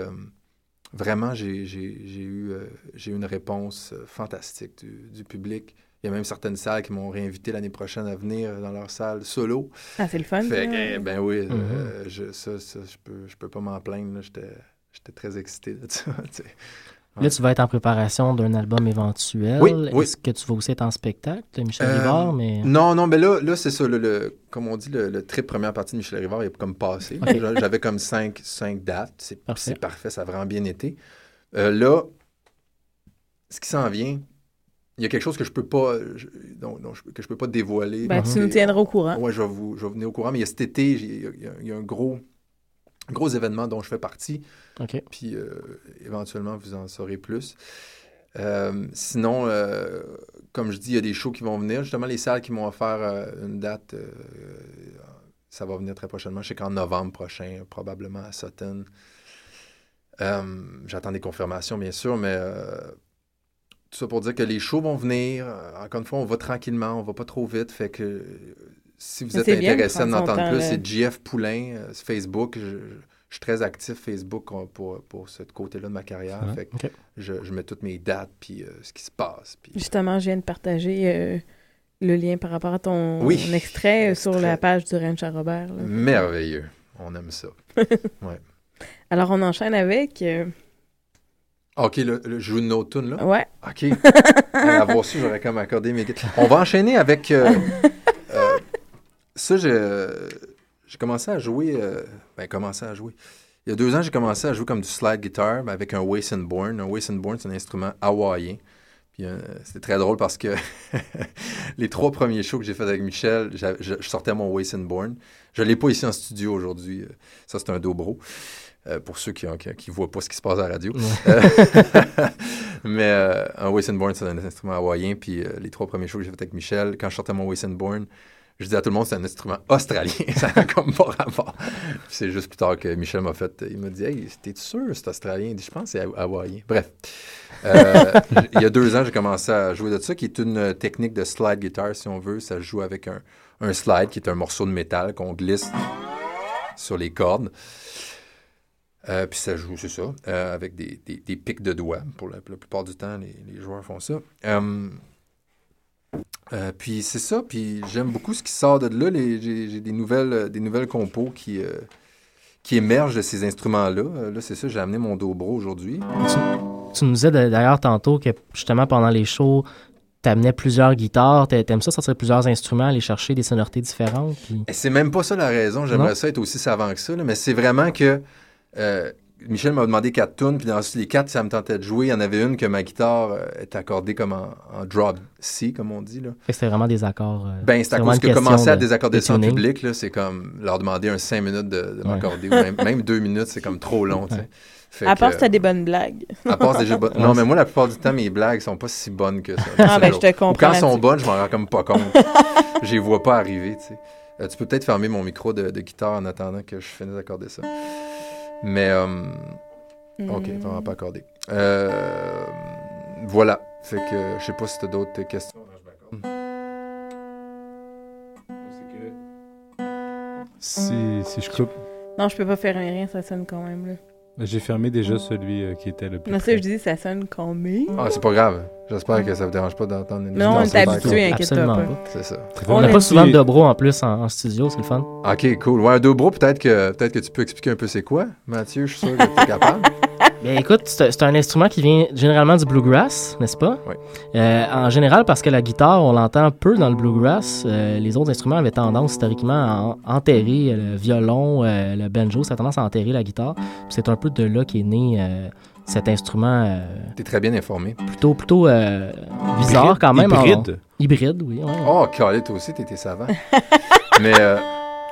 vraiment, j'ai eu, eu une réponse fantastique du, du public. Il y a même certaines salles qui m'ont réinvité l'année prochaine à venir dans leur salle solo. Ah, c'est le fun. Fait ça. que, eh, ben oui, Mhm. euh, je, ça, ça, je peux, je peux pas m'en plaindre. là. J'étais, j'étais très excité de ça. <laughs> Là, tu vas être en préparation d'un album éventuel. Oui, oui. Est-ce que tu vas aussi être en spectacle de Michel Euh, Rivard? Mais... Non, non, mais là, là c'est ça. le- le, comme on dit, le, le trip première partie de Michel Rivard est comme passé. J'avais comme cinq, cinq dates. C'est Parfait. c'est parfait, ça a vraiment bien été. Euh, là, ce qui s'en vient, il y a quelque chose que je peux pas, je- que je peux pas dévoiler. Ben, tu nous tiendras au courant. Oui, je vais vous, je vais vous venir au courant. Mais il y a cet été, il y a, il y a- il y a un gros, gros événement dont je fais partie. OK. Puis euh, éventuellement, vous en saurez plus. Euh, sinon, euh, comme je dis, il y a des shows qui vont venir. Justement, les salles qui m'ont offert euh, une date, euh, ça va venir très prochainement. Je sais qu'en novembre prochain, probablement à Sutton. Euh, J'attends des confirmations, bien sûr, mais euh, tout ça pour dire que les shows vont venir. Euh, Encore une fois, on va tranquillement, on va pas trop vite. Fait que si vous êtes intéressé à en entendre plus, c'est JF Poulain, euh, sur Facebook. Je, je suis très actif Facebook euh, pour, pour ce côté-là de ma carrière. Fait que je, je mets toutes mes dates, puis euh, ce qui se passe. Puis... Justement, je viens de partager euh, le lien par rapport à ton Oui. extrait sur la page du Ranch à Robert. là. Merveilleux. On aime ça. <laughs> ouais. Alors, on enchaîne avec. euh, OK, là, là, je joue une autre tune là? Ouais. OK. Avoir su, j'aurais comme accordé mes... On va enchaîner avec... euh, euh, ça, j'ai commencé à jouer... euh, ben, commencé à jouer. Il y a deux ans, j'ai commencé à jouer comme du slide guitar avec un Wason-Born. Un Wason-Born, c'est un instrument hawaïen. Puis euh, c'était très drôle parce que <laughs> les trois premiers shows que j'ai fait avec Michel, je, sortais mon Wason-Born. Je ne l'ai pas ici en studio aujourd'hui. Ça, c'est un dobro. Euh, pour ceux qui ne voient pas ce qui se passe à la radio. Euh, <laughs> mais euh, un Wason-Born, c'est un instrument hawaïen. Puis euh, les trois premiers shows que j'ai fait avec Michel, quand je sortais mon Wason-Born, je disais à tout le monde c'est un instrument australien. <laughs> ça n'a comme pas rapport. C'est juste plus tard que Michel m'a fait. Il m'a dit Hey, t'es sûr c'est australien? Il dit, Je pense que c'est ha- hawaïen. Bref. <laughs> Il y a deux ans, j'ai commencé à jouer de ça, qui est une technique de slide guitar, si on veut. Ça joue avec un, un slide, qui est un morceau de métal qu'on glisse sur les cordes. Euh, puis ça joue, c'est ça, euh, avec des, des- des pics de doigts. Pour la, plupart du temps, les, les joueurs font ça. Euh, puis c'est ça, puis j'aime beaucoup ce qui sort de là. J'ai des nouvelles, des nouvelles compos qui, qui émergent de ces instruments-là. Là, c'est ça, j'ai amené mon dobro aujourd'hui. Tu nous disais d'ailleurs tantôt que justement pendant les shows, t'amenais plusieurs guitares, t'a- t'aimes ça sortir plusieurs instruments, aller chercher des sonorités différentes. puis- Et c'est même pas ça la raison. J'aimerais ça être aussi savant que ça, là, mais c'est vraiment que euh, Michel m'a demandé quatre tunes, puis dans les quatre, ça me tentait de jouer. Il y en avait une que ma guitare euh, est accordée comme en, en drop C, comme on dit. Là. Fait que c'était vraiment des accords. euh, Ben, c'est à cause que commencer à de- désaccorder de ça en public, là, c'est comme leur demander un cinq minutes de, de Ouais. m'accorder, ou même, même deux minutes, c'est comme trop long, tu sais. <laughs> Fait à part que, si t'as des bonnes blagues. à part déjà bonnes- <laughs> Non, mais moi, la plupart du temps, mes blagues sont pas si bonnes que ça. Ah, ben, je te comprends Ou quand elles sont bonnes, je m'en rends comme pas compte. <laughs> je les vois pas arriver, tu sais. Euh, tu peux peut-être fermer mon micro de, de guitare en attendant que je finisse d'accorder ça. Mais, euh, ok, Mm. vraiment pas accordé. Euh, voilà. Fait que je sais pas si t'as d'autres questions. Si, si je coupe, Non, je peux pas faire rien, ça sonne quand même. Là. J'ai fermé déjà celui euh, qui était le plus. Non, ça, près. je dis, ça sonne même. Ah, c'est pas grave. J'espère que ça vous dérange pas d'entendre une Non, on est habitué, inquiète-toi Absolument pas. C'est ça. On n'a pas souvent de dobro en plus en, en studio, c'est le fun. Ok, cool. Ouais, un dobro, peut-être que, peut que tu peux expliquer un peu c'est quoi, Mathieu. Je suis sûr que tu es capable. <laughs> Bien, écoute, c'est un instrument qui vient généralement du bluegrass, n'est-ce pas? Oui. Euh, en général, parce que la guitare, on l'entend peu dans le bluegrass, euh, les autres instruments avaient tendance historiquement à en- enterrer le violon, euh, le banjo, ça a tendance à enterrer la guitare. C'est un peu de là qu'est né euh, cet instrument euh, T'es très bien informé. plutôt, plutôt euh, bizarre Hybride- quand même. hybride. En- hybride, oui. ouais. Oh, Calais, toi aussi, t'étais savant. <laughs> mais euh,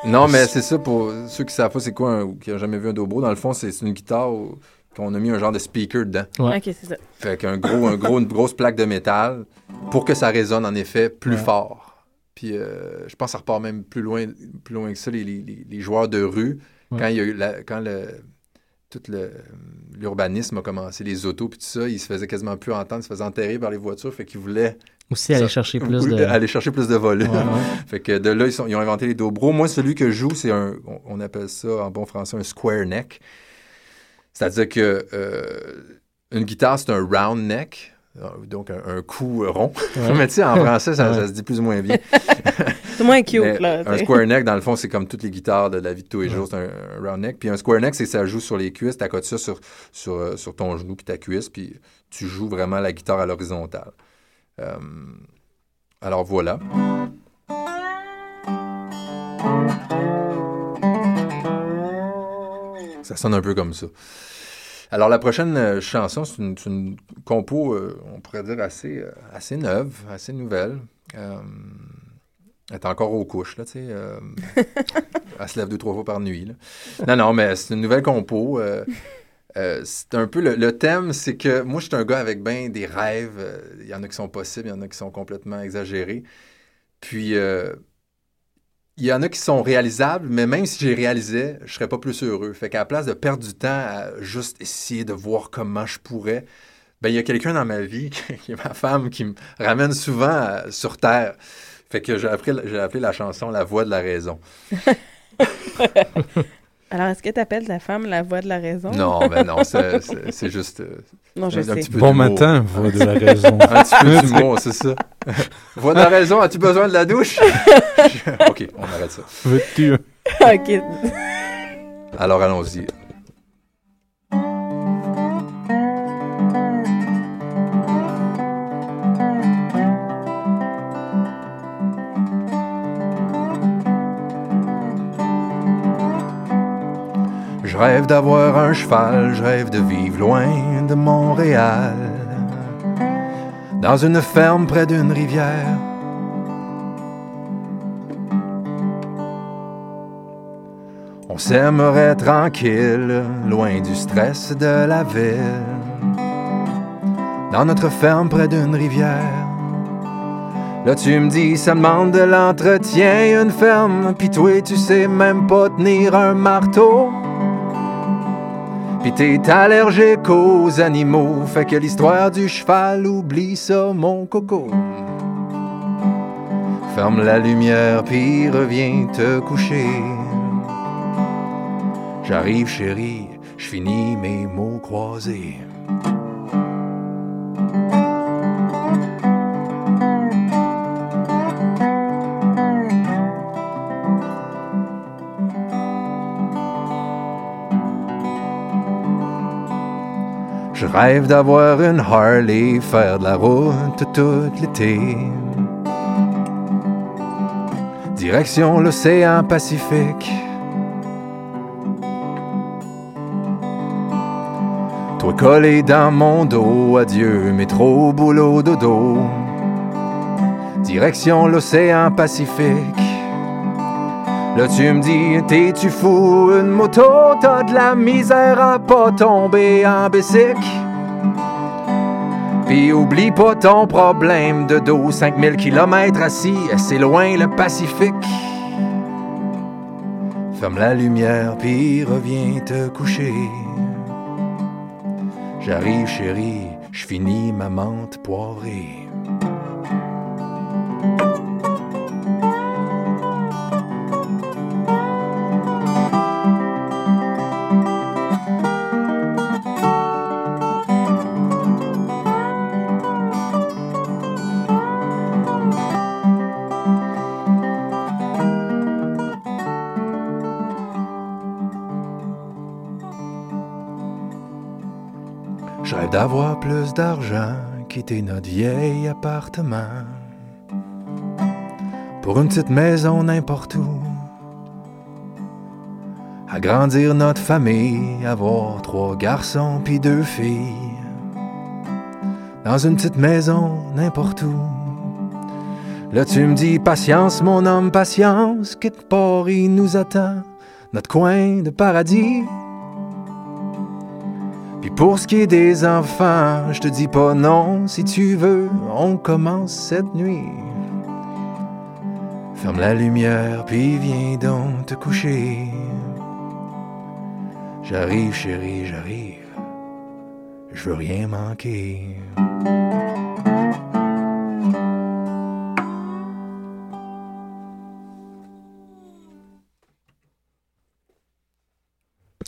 non, mais c'est ça pour ceux qui savent pas c'est quoi un- ou qui n'ont jamais vu un dobro. Dans le fond, c'est une guitare où- qu'on a mis un genre de speaker dedans. Ouais. Ok, c'est ça. Fait qu'un gros, un gros, une grosse plaque de métal pour que ça résonne en effet plus Ouais. fort. Puis euh, je pense que ça repart même plus loin, plus loin que ça, les, les- les- les joueurs de rue, Ouais. quand il y a eu la- quand le tout le- l'urbanisme a commencé, les autos puis tout ça, ils se faisaient quasiment plus entendre, ils se faisaient enterrer par les voitures, fait qu'ils voulaient Aussi aller ça- chercher plus de. aller chercher plus de volume. Ouais, ouais. <laughs> fait que de là, ils, sont- ils ont inventé les dobro. Moi, celui que je joue, c'est un, on, on appelle ça en bon français un square neck. C'est-à-dire que euh, une guitare, c'est un round neck, euh, donc un, un coup euh, rond. Ouais. <laughs> Mais tu sais, en français, ça, Ouais. ça se dit plus ou moins bien. <laughs> C'est moins cute, Mais là. un square neck, dans le fond, c'est comme toutes les guitares de la vie de tous les jours, c'est un, un round neck. Puis un square neck, c'est que ça joue sur les cuisses, t'accotes ça sur, sur, sur ton genou puis ta cuisse, puis tu joues vraiment la guitare à l'horizontale. Euh, alors voilà. Ça sonne un peu comme ça. Alors la prochaine euh, chanson, c'est une, compo, euh, on pourrait dire assez, euh, assez neuve, assez nouvelle. Euh, elle est encore aux couches, là, tu sais. <laughs> elle se lève deux, trois fois par nuit. là. Non, non, mais c'est une nouvelle compo. c'est un peu le, le thème, c'est que moi, je suis un gars avec ben des rêves. Il y en a qui sont possibles, il y en a qui sont complètement exagérés. Puis, euh, il y en a qui sont réalisables, mais même si les réalisais, je serais pas plus heureux. Fait qu'à la place de perdre du temps à juste essayer de voir comment je pourrais, ben, il y a quelqu'un dans ma vie, <laughs> qui est ma femme, qui me ramène souvent euh, sur Terre. Fait que j'ai appris- j'ai appelé la chanson La voix de la raison. <laughs> Alors, est-ce que tu appelles ta femme la voix de la raison? Non, ben non, <laughs> c'est- juste. euh, Non, je un sais. petit peu Bon matin, voix de la raison. <laughs> un petit peu d'humour, c'est ça. <laughs> voix de la raison, as-tu besoin de la douche? Ok, on arrête ça. Veux-tu? ok. Alors allons-y. Rêve d'avoir un cheval, je rêve de vivre loin de Montréal, dans une ferme près d'une rivière. On s'aimerait tranquille, loin du stress de la ville, dans notre ferme près d'une rivière. Là tu me dis, ça demande de l'entretien, une ferme, pis toi tu sais même pas tenir un marteau. Pis t'es allergique aux animaux, fait que l'histoire du cheval, oublie ça mon coco. Ferme la lumière, puis reviens te coucher. J'arrive chérie, je finis mes mots croisés. Rêve d'avoir une Harley, faire de la route tout l'été. Direction l'océan Pacifique. Toi collé dans mon dos, adieu, métro, boulot, dodo. Direction l'océan Pacifique. Là tu me dis, t'es-tu fou, une moto, t'as de la misère à pas tomber en bicycle. Puis oublie pas ton problème de dos, 5000 km assis, c'est loin le Pacifique. Ferme la lumière, puis reviens te coucher. J'arrive chérie, je finis ma menthe poivrée. D'avoir plus d'argent, quitter notre vieil appartement. Pour une petite maison n'importe où. Agrandir notre famille, avoir trois garçons puis deux filles. Dans une petite maison n'importe où. Là tu me dis patience mon homme, patience, quelque part il nous attend, notre coin de paradis. Pour ce qui est des enfants, je te dis pas non si tu veux, on commence cette nuit. Ferme la lumière, puis viens donc te coucher. J'arrive, chérie, j'arrive. Je veux rien manquer.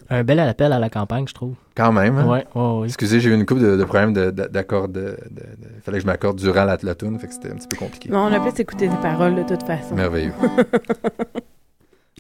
Un bel appel à la campagne, je trouve. Quand même. hein? Ouais, ouais, ouais. Excusez, j'ai eu une couple de, de problèmes de- de- d'accord. de- de- de- Il fallait que je m'accorde durant la, la toune, fait que c'était un petit peu compliqué. Non, on a plus écouté les paroles de toute façon. Merveilleux. <laughs>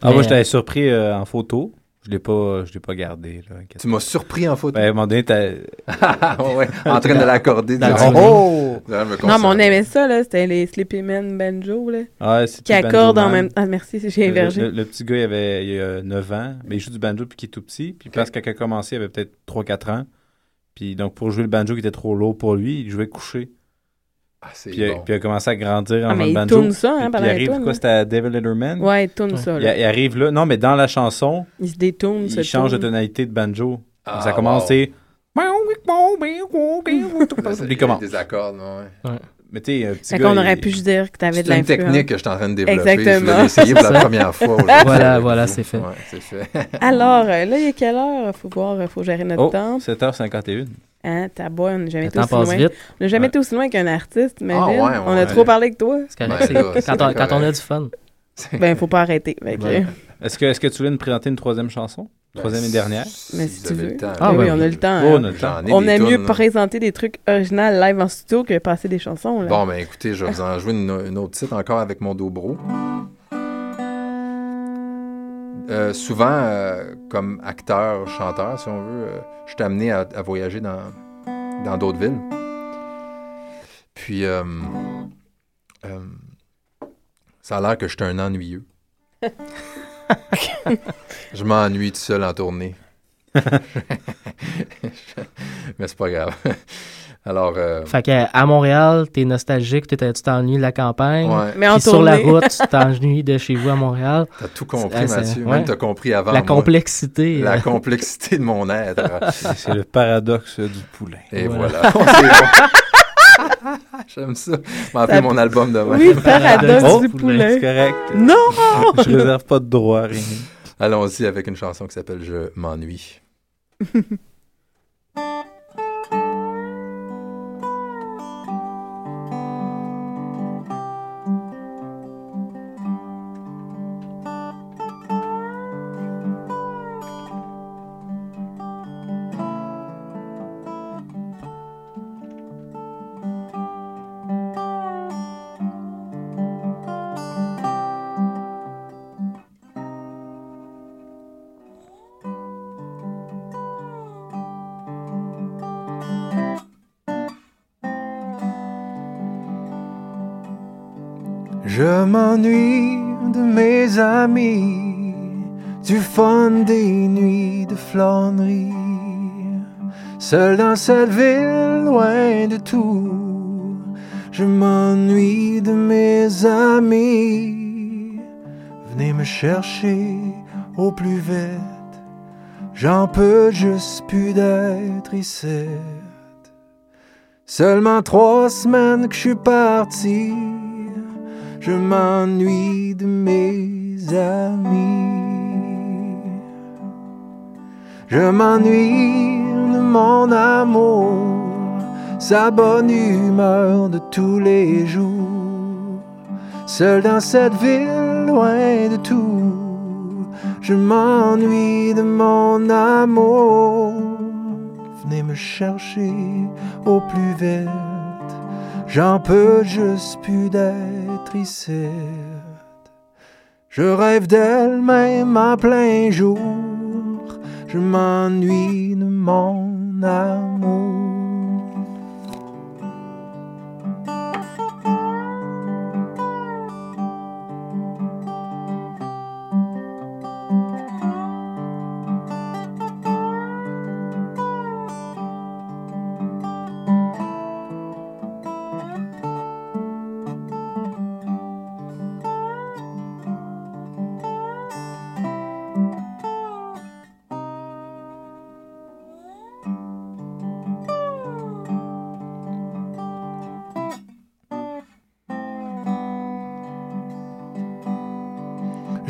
Ah, moi, Mais, je t'avais surpris euh, en photo. Je l'ai pas, je l'ai pas gardé. Là. Tu m'as surpris en photo. Ben, à un moment donné, t'as- <laughs> ouais, en train de l'accorder. Dans disant, le oh! Me Non, mais on aimait ça, là. C'était les Sleepy Men Banjo, là. Ah, c'est Qui accordent en même temps. Ah, merci, j'ai Le, invergé. le- le petit gars, il avait il a 9 ans, mais il joue du banjo depuis qu'il est tout petit. Puis parce qu'il a commencé, il avait peut-être 3-4 ans. Puis donc, pour jouer le banjo qui était trop lourd pour lui, il jouait couché. Ah, Puis, il a- bon. puis il a commencé à grandir en Ah, mais il banjo. tourne ça, hein, Puis- il arrive, toune, quoi, là. c'était à Devil Letterman? Ouais, il tourne ça, Il, là. il arrive là. Non, mais dans la chanson, Il se détourne, il change de tourne. tonalité de banjo. Ah, ça commence, wow. c'est... Il commence. <laughs> Des accords, non, ouais. Mais tu sais, qu'on il- aurait pu juste dire que t'avais de C'est une l'influence. technique que je suis en train de développer. Exactement. Je pour la <laughs> première fois. Voilà, voilà, c'est fait. Ouais, c'est fait. <laughs> Alors, euh, là, il est quelle heure? Faut voir, faut gérer notre Oh, temps. 7h51. Hein, ta boîte, on n'a jamais été aussi passe loin. vite. On n'a jamais Ouais. été aussi loin qu'un artiste, imagine. Ah, ouais, on a ouais. trop parlé avec toi. Quand, on, quand on a du fun. Ben, faut pas arrêter. Que-. <laughs> Est-ce que, est-ce que tu voulais nous présenter une troisième chanson? Troisième et dernière? Mais si tu veux. le temps. Ah, Ben oui, ouais. on a le temps. Oh, hein. on a le temps. On aime mieux présenter des trucs originaux live en studio que passer des chansons. Là. Bon, ben écoutez, je vais vous en jouer une, une autre titre encore avec mon dobro. Euh, souvent, euh, comme acteur, chanteur, si on veut, euh, je suis amené à, à voyager dans dans d'autres villes. Puis, euh, euh, ça a l'air que je suis un ennuyeux. <laughs> <laughs> je m'ennuie tout seul en tournée. <laughs> Mais c'est pas grave. Alors, euh, Fait que à Montréal, t'es nostalgique, t'es- tu t'ennuies de la campagne. ouais. Mais en sur la tournée. route, tu t'ennuies de chez vous à Montréal. T'as tout compris, Ah, c'est- Mathieu. ouais. Même t'as compris avant la moi. complexité. La euh, complexité de mon être. C'est le paradoxe du poulain. Et Voilà. voilà. <laughs> C'est. <laughs> J'aime ça. Je m'en mon album demain. Oui, paradoxe Oh, du C'est poulet. correct. Non! <laughs> Je réserve pas de droit à rien. Allons-y avec une chanson qui s'appelle Je m'ennuie. <laughs> Seul dans cette ville, loin de tout, je m'ennuie de mes amis. Venez me chercher au plus vite, j'en peux juste plus d'être ici. Seulement trois semaines que je suis parti. Je m'ennuie de mes amis. Je m'ennuie mon amour, sa bonne humeur de tous les jours. Seul dans cette ville, loin de tout, je m'ennuie de mon amour. Venez me chercher au plus vite. J'en peux juste plus d'être ici. Je rêve d'elle même en plein jour. Je m'ennuie de mon amour.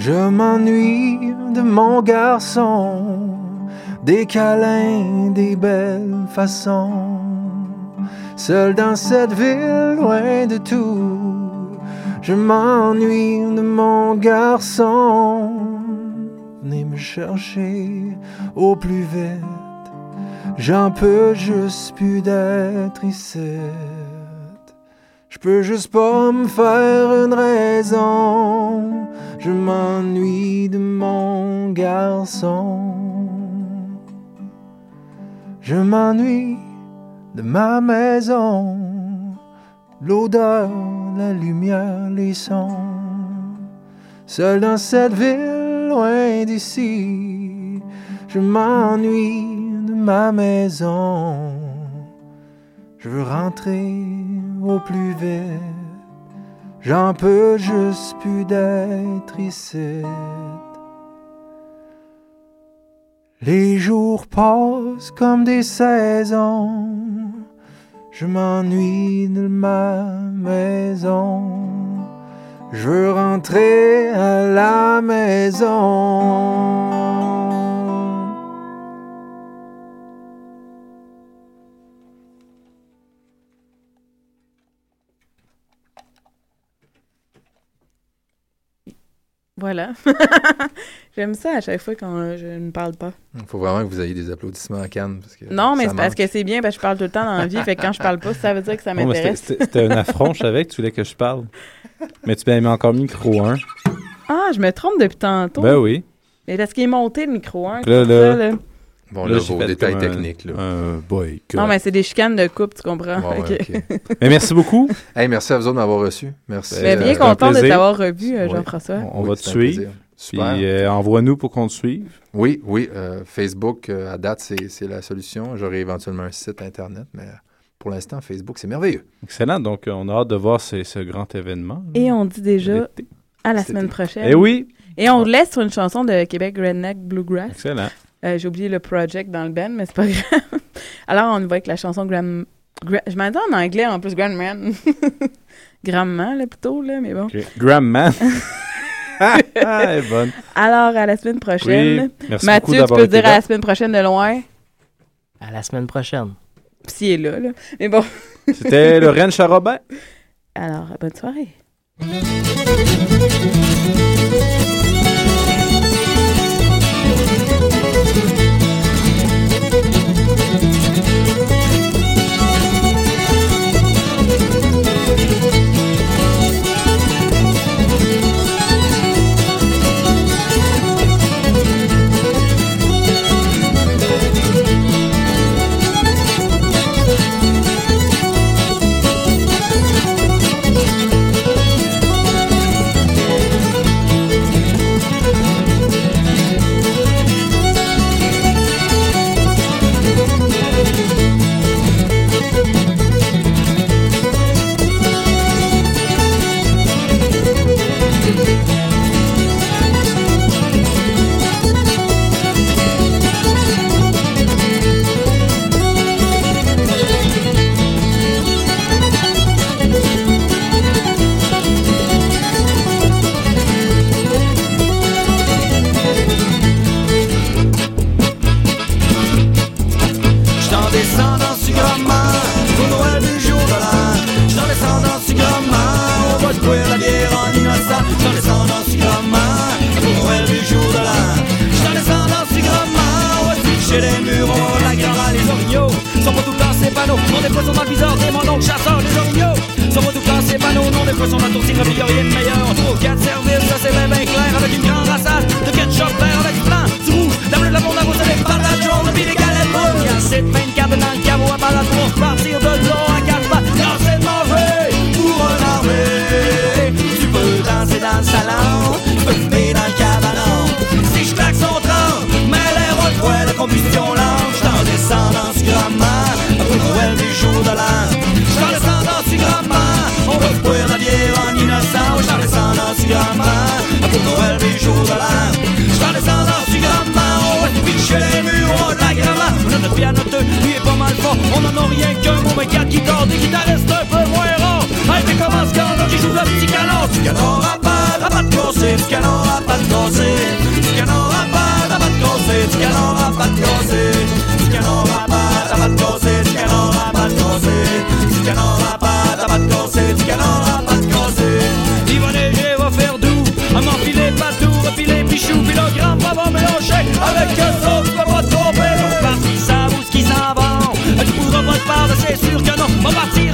Je m'ennuie de mon garçon, des câlins, des belles façons. Seul dans cette ville, loin de tout, je m'ennuie de mon garçon. Venez me chercher au plus vite, j'en peux juste plus d'être ici. Je peux juste pas me faire une raison. Je m'ennuie de mon garçon. Je m'ennuie de ma maison. L'odeur, la lumière, les sons. Seul dans cette ville, loin d'ici. Je m'ennuie de ma maison. Je veux rentrer au plus vite. J'en peux juste plus d'être ici. Les jours passent comme des saisons. Je m'ennuie de ma maison. Je veux rentrer à la maison. Voilà. <laughs> J'aime ça à chaque fois quand euh, je ne parle pas. Il faut vraiment que vous ayez des applaudissements à Cannes. Parce que Non, mais c'est parce que c'est bien, parce que je parle tout le temps dans la vie. fait que quand je parle pas, ça veut dire que ça m'intéresse. C'était c'était un affront, je savais que tu voulais que je parle. Mais tu mis encore micro 1. Ah, je me trompe depuis tantôt. Ben oui. Mais parce qu'il est monté le micro 1. Là, là. Bon, là, j'ai vos détails un- techniques, là. Un boy. Non, mais c'est des chicanes de couple, tu comprends? <laughs> Mais merci beaucoup. Hey, merci à vous autres de m'avoir reçu. Merci. Mais bien Euh, content de t'avoir revu, euh, Ouais. Jean-François. On Oui, va te suivre. Puis Super. euh, envoie-nous pour qu'on te suive. Oui, oui. euh, Facebook, euh, à date, c'est la solution. J'aurai éventuellement un site Internet, mais pour l'instant, Facebook, c'est merveilleux. Excellent. Donc, on a hâte de voir ce, ce grand événement. Et on dit déjà à la semaine prochaine. Eh oui. Et on laisse sur une chanson de Québec Redneck Bluegrass. Excellent. Euh, J'ai oublié le project dans le band, mais c'est pas <laughs> grave. Alors, on y va avec la chanson Gram... Gra- Je m'en dis en anglais, en plus, Grandman. <laughs> Grandman, là, plutôt, là, mais bon. OK. Grandman. ah, <laughs> elle est bonne. Alors, à la semaine prochaine. Oui. Merci beaucoup Mathieu, tu peux été dire à la semaine prochaine de loin. À la semaine prochaine. Puis s'il est là, là. Mais bon. C'était le Ren Charobin. Alors, bonne soirée. Non des sont dans le viseur Des mon oncle chasseur les orignaux Sont pas tout le temps ces panneaux Non des fois sont dans le tourtière Puis y'a rien de meilleur. On trouve quatre services Ça c'est bien bien clair Avec une grande rassade De ketchup vert Avec blanc, du rouge La bleue, la blonde, la rose des patates jaunes Puis des galettes brunes Y'a de pain de garde dans le caveau À balade pour repartir de là À quatre pattes assez de manger Pour un armée. Tu peux danser dans le salon Tu peux fumer dans le cabanon. Si je claque son train Mais l'air au de combustion lente dall'anno Charlesana si gramma On peut courir la bière en innocent. Oh, Charlesana si gramma À tout Noël des jours de l'an. Charlesana si gramma On reste fiché les murs, on la gramma On a notre pianoteux, lui est pas mal fort. On en a rien qu'un, mon mec qui corde Des guitaristes un peu moins rares. Hey, mais comment ce qu'on a qui joue la petite canard Tu canard à pas, t'as pas de conseil Tu canard à pas de conseil Tu canard à pas, t'as pas de conseil Tu canard à pas de conseil Tu canard à pas, t'as pas de conseil Tu canard à pas casser, si t'en auras pas, t'as pas de casser, si t'en auras pas de. Il va neiger, va faire doux, à m'enfiler partout, refiler puis le grand mélanger avec un autre, va pas tromper. Donc parti, ça vous ce qui s'en tu pourras pas te parler, c'est sûr que non, va partir.